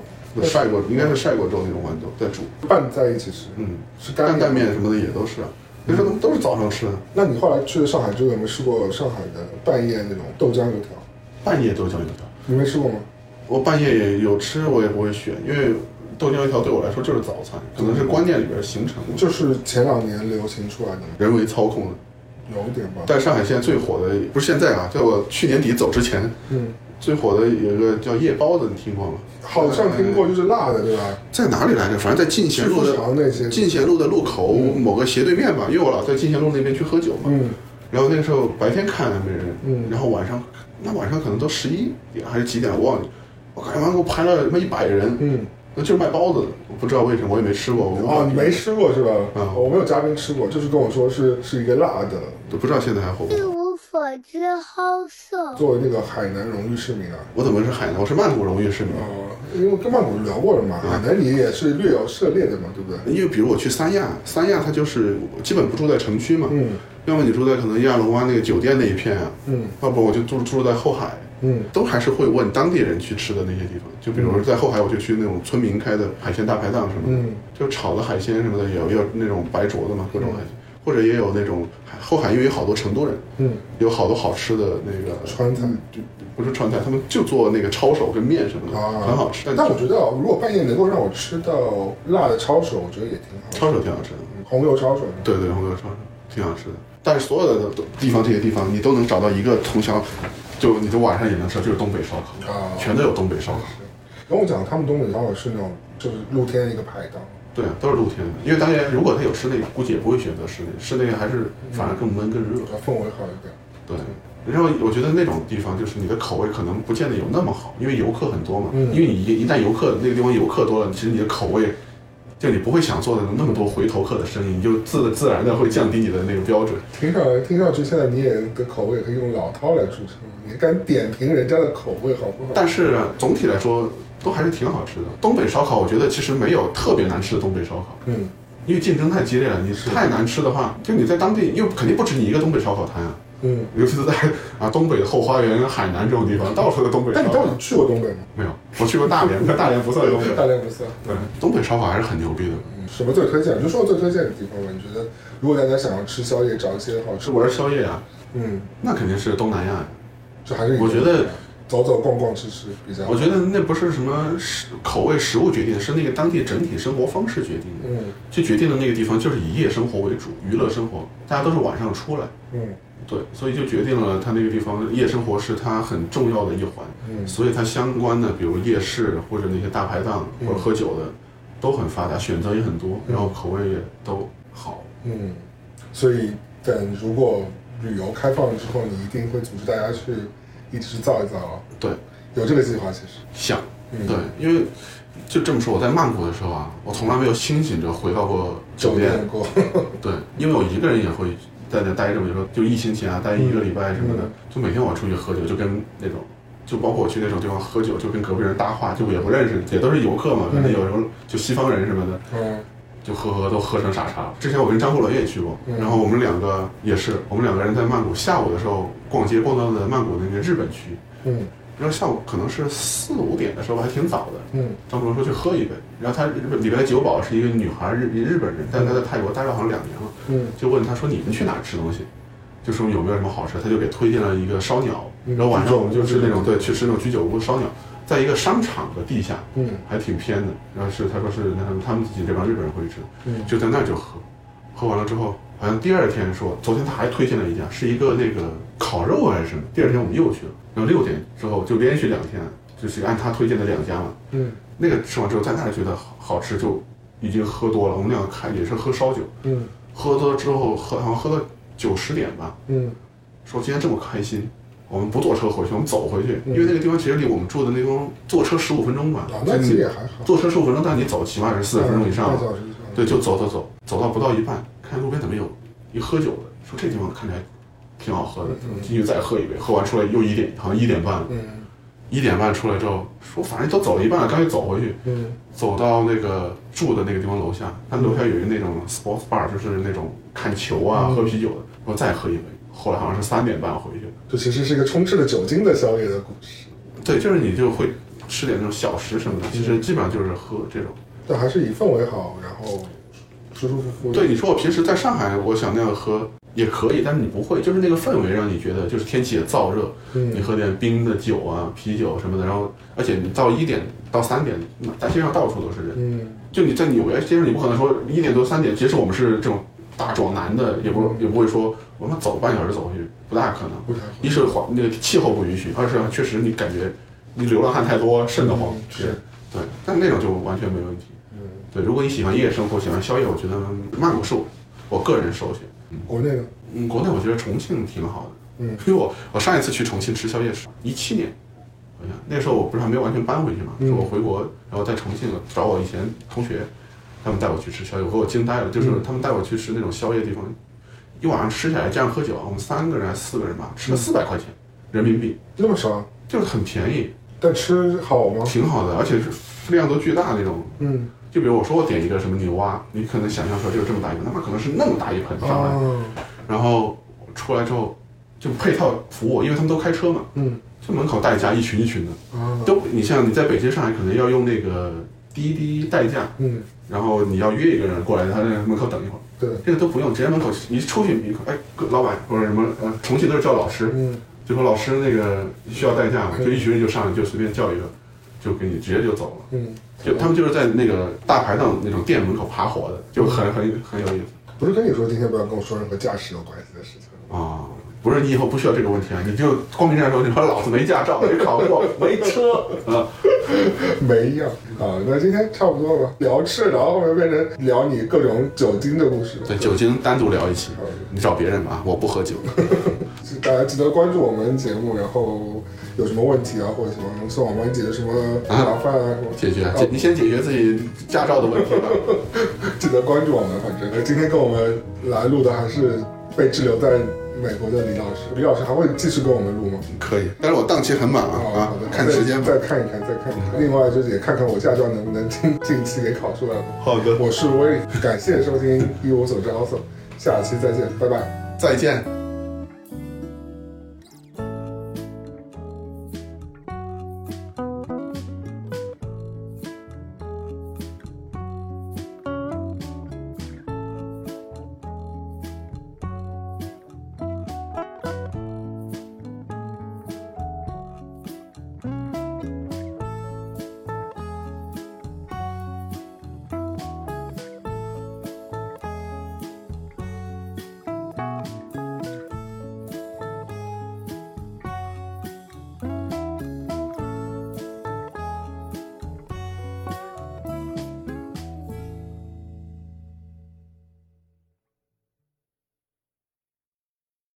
晒过应该是晒过之后那种豌豆再煮。拌在一起吃，嗯，是干担担面什么的也都是啊，那时候都是早上吃的。那你后来去了上海之后，有没有吃过上海的半夜那种豆浆油条？半夜豆浆油条，你没吃过吗？我半夜也有吃，我也不会选，因为豆浆油条对我来说就是早餐，可能是观念里边形成的，就是前两年流行出来的，人为操控的。有点吧。但上海现在最火的不是现在啊，在我去年底走之前，嗯，最火的有一个叫夜包子，你听过吗？好像听过，就是辣的，对吧？在哪里来着？反正在进贤路的些进贤路的路口某个斜对面吧，因为我老在进贤路那边去喝酒嘛。嗯，然后那个时候白天看还没人，嗯然后晚上那晚上可能都十一点还是几点我忘了，我看完给我排了他妈一百人，嗯，那就是卖包子的，我不知道为什么，我也没吃过。哦，你没吃过是吧？嗯我没有嘉宾吃过，就是跟我说是是一个辣的，都不知道现在还火不一火。无所知好色。作为那个海南荣誉市民啊。我怎么是海南？我是曼谷荣誉市民。哦，因为跟曼谷聊过了嘛，海南你也是略有涉猎的嘛，对不对？因为比如我去三亚，三亚它就是基本不住在城区嘛，嗯要么你住在可能亚龙湾那个酒店那一片啊，嗯要不我就住住在后海，嗯都还是会问当地人去吃的那些地方。就比如说在后海，我就去那种村民开的海鲜大排档什么的，嗯就炒的海鲜什么的，也有也有那种白灼的嘛，各种海鲜，或者也有那种后海，因为有好多成都人，嗯，有好多好吃的那个川菜就不是川菜，他们就做那个抄手跟面什么的，啊，很好吃。但我觉得啊，如果半夜能够让我吃到辣的抄手，我觉得也挺好。抄手挺好吃的。嗯红油抄手，对对，红油抄手挺好吃的。但是所有的地方这些地方，你都能找到一个从小就你的晚上也能吃，就是东北烧烤，啊全都有东北烧烤。跟我讲，他们东北烧烤是那种就是露天的一个排档，对啊，都是露天的。因为当然，如果他有室内，估计也不会选择室内，室内还是反而更闷更热。它氛围好一点。对。然后我觉得那种地方就是你的口味可能不见得有那么好，因为游客很多嘛。嗯因为你一一旦游客那个地方游客多了，其实你的口味，就你不会想做的那么多回头客的生意，你就自自然的会降低你的那个标准。听上来，听上去，现在你也的口味可以用老饕来著称，你敢点评人家的口味好不好？但是啊总体来说都还是挺好吃的。东北烧烤，我觉得其实没有特别难吃的东北烧烤，嗯因为竞争太激烈了。你太难吃的话，就你在当地又肯定不止你一个东北烧烤摊啊，嗯。尤其是在啊东北的后花园、海南这种地方，到处的东北烧烤但你到。底去过东北吗？没有，我去过大连，但 (laughs) 大连不算东北。大连不算。对，东北烧烤还是很牛逼的。嗯，什么最推荐？就说最推荐的地方吧。你觉得，如果大家想要吃宵夜，找一些好吃吃玩宵夜啊，嗯，那肯定是东南亚呀。就还是我觉得走走逛逛吃吃比较好。我觉得那不是什么食口味食物决定的，是那个当地整体生活方式决定的。嗯就决定了那个地方就是以夜生活为主，娱乐生活，大家都是晚上出来，嗯对，所以就决定了它那个地方夜生活是它很重要的一环，嗯所以它相关的，比如夜市或者那些大排档或者喝酒的，都很发达，选择也很多，然后口味也都好。嗯，所以等如果旅游开放了之后，你一定会组织大家去一起去造一造啊。对，有这个计划其实。想，嗯对，因为就这么说，我在曼谷的时候啊，我从来没有清醒着回到过酒店，过。(laughs) 对，因为我一个人也会在那待着嘛，有时候就疫情前啊，待一个礼拜什么的，嗯就每天我出去喝酒，就跟那种，就包括我去那种地方喝酒，就跟隔壁人搭话，就也不认识，也都是游客嘛，可能有时候就西方人什么的，嗯就喝喝都喝成傻叉了。之前我跟张国伦也去过，嗯。然后我们两个也是，我们两个人在曼谷下午的时候逛街，逛到了曼谷那个日本区，嗯。然后下午可能是四五点的时候，还挺早的。嗯。张国伦说去喝一杯，然后他日本里边的酒保是一个女孩，日日本人，但是她在泰国待了好像两年了。嗯。就问他说你们去哪儿吃东西，就说有没有什么好吃，他就给推荐了一个烧鸟，嗯然后晚上我们就吃那种对去吃那种居酒屋烧鸟，在一个商场的地下，嗯。还挺偏的，然后是他说是那他们他们自己这帮日本人会吃，嗯。就在那儿就喝，喝完了之后，好像第二天说，昨天他还推荐了一家，是一个那个烤肉还是什么，第二天我们又去了，然后六点之后就连续两天，就是按他推荐的两家嘛，嗯。那个吃完之后在那儿觉得好好吃，就已经喝多了，我们两个开也是喝烧酒。嗯。喝多了之后，喝好像喝到九十点吧，嗯。说今天这么开心，我们不坐车回去，我们走回去，嗯。因为那个地方其实离我们住的那地方坐车十五分钟吧啊，，那其也还好。坐车十五分钟，但你走起码是四十分钟以上。对，就走走走，走到不到一半，看路边怎么有一喝酒的，说这地方看起来挺好喝的，进去再喝一杯，喝完出来又一点，好像一点半了，嗯。一点半出来之后，说反正都走了一半了，干脆走回去，嗯。走到那个住的那个地方楼下，他楼下有一个那种 sports bar，就是那种看球啊、嗯。喝啤酒的，我再喝一杯。后来好像是三点半回去的。这其实是一个充斥着酒精的宵夜的故事，对，就是你就会吃点那种小食什么的，其实基本上就是喝这种。但还是以氛围好，然后舒舒服服。对，你说我平时在上海，我想那样喝也可以，但是你不会，就是那个氛围让你觉得，就是天气也燥热，嗯你喝点冰的酒啊、啤酒什么的，然后而且你到一点到三点，大街上到处都是人。嗯就你在纽约街上，你不可能说一点多三点，即使我们是这种大壮男的，也不也不会说我们走半小时走回去，不大可能。不太好。一是环那个气候不允许，二是确实你感觉你流浪汉太多，瘆得慌。嗯是对，但那种就完全没问题。嗯，对，如果你喜欢夜生活，喜欢宵夜，我觉得曼谷是我我个人首选。国内呢？嗯，国内我觉得重庆挺好的，嗯因为我我上一次去重庆吃宵夜是一七年，好像那时候我不是还没有完全搬回去嘛，嗯是我回国，然后在重庆找我以前同学，他们带我去吃宵夜，我给我惊呆了，就是嗯。他们带我去吃那种宵夜地方，一晚上吃下来这样喝酒，我们三个人还是四个人吧，吃了四百块钱人民币，那么少，就是很便宜，但吃好吗？挺好的，而且是量都巨大那种。嗯，就比如我说我点一个什么牛蛙，你可能想象出来就是这么大一个，他妈可能是那么大一盆上来，哦，然后出来之后就配套服务，因为他们都开车嘛，嗯，就门口代驾一群一群的，哦，都你像你在北京、上海可能要用那个滴滴代驾，嗯，然后你要约一个人过来，他在门口等一会儿，对，这个都不用，直接门口一出去，你哎，老板或者什么呃，重庆都是叫老师，嗯，就说老师那个需要代驾嘛，就一群人就上来就随便叫一个，就给你直接就走了。嗯，就他们就是在那个大排档那种店门口爬活的，就很很很有意思。不是跟你说今天不要跟我说任何驾驶有关系的事情。啊。不是你以后不需要这个问题啊，你就光明正大说，你说老子没驾照，没考过，(laughs) 没车啊，没一样啊，那今天差不多了，聊吃，然后后面变成聊你各种酒精的故事。对酒精单独聊一期，你找别人吧，我不喝酒。(laughs) 大家记得关注我们节目，然后有什么问题啊，或者什么送我们解决什么麻烦啊什么，解决，解你先解决自己驾照的问题吧。(laughs) 记得关注我们。反正今天跟我们来录的还是被滞留在美国的李老师，李老师还会继续跟我们录吗？可以，但是我档期很满啊哦，啊好的，，看时间吧。再再看一看，再看一看。另外就是也看看我驾照能不能近近期给考出来吧。好的，我是威，感谢收听一无所知 awesome，下期再见，拜拜。再见。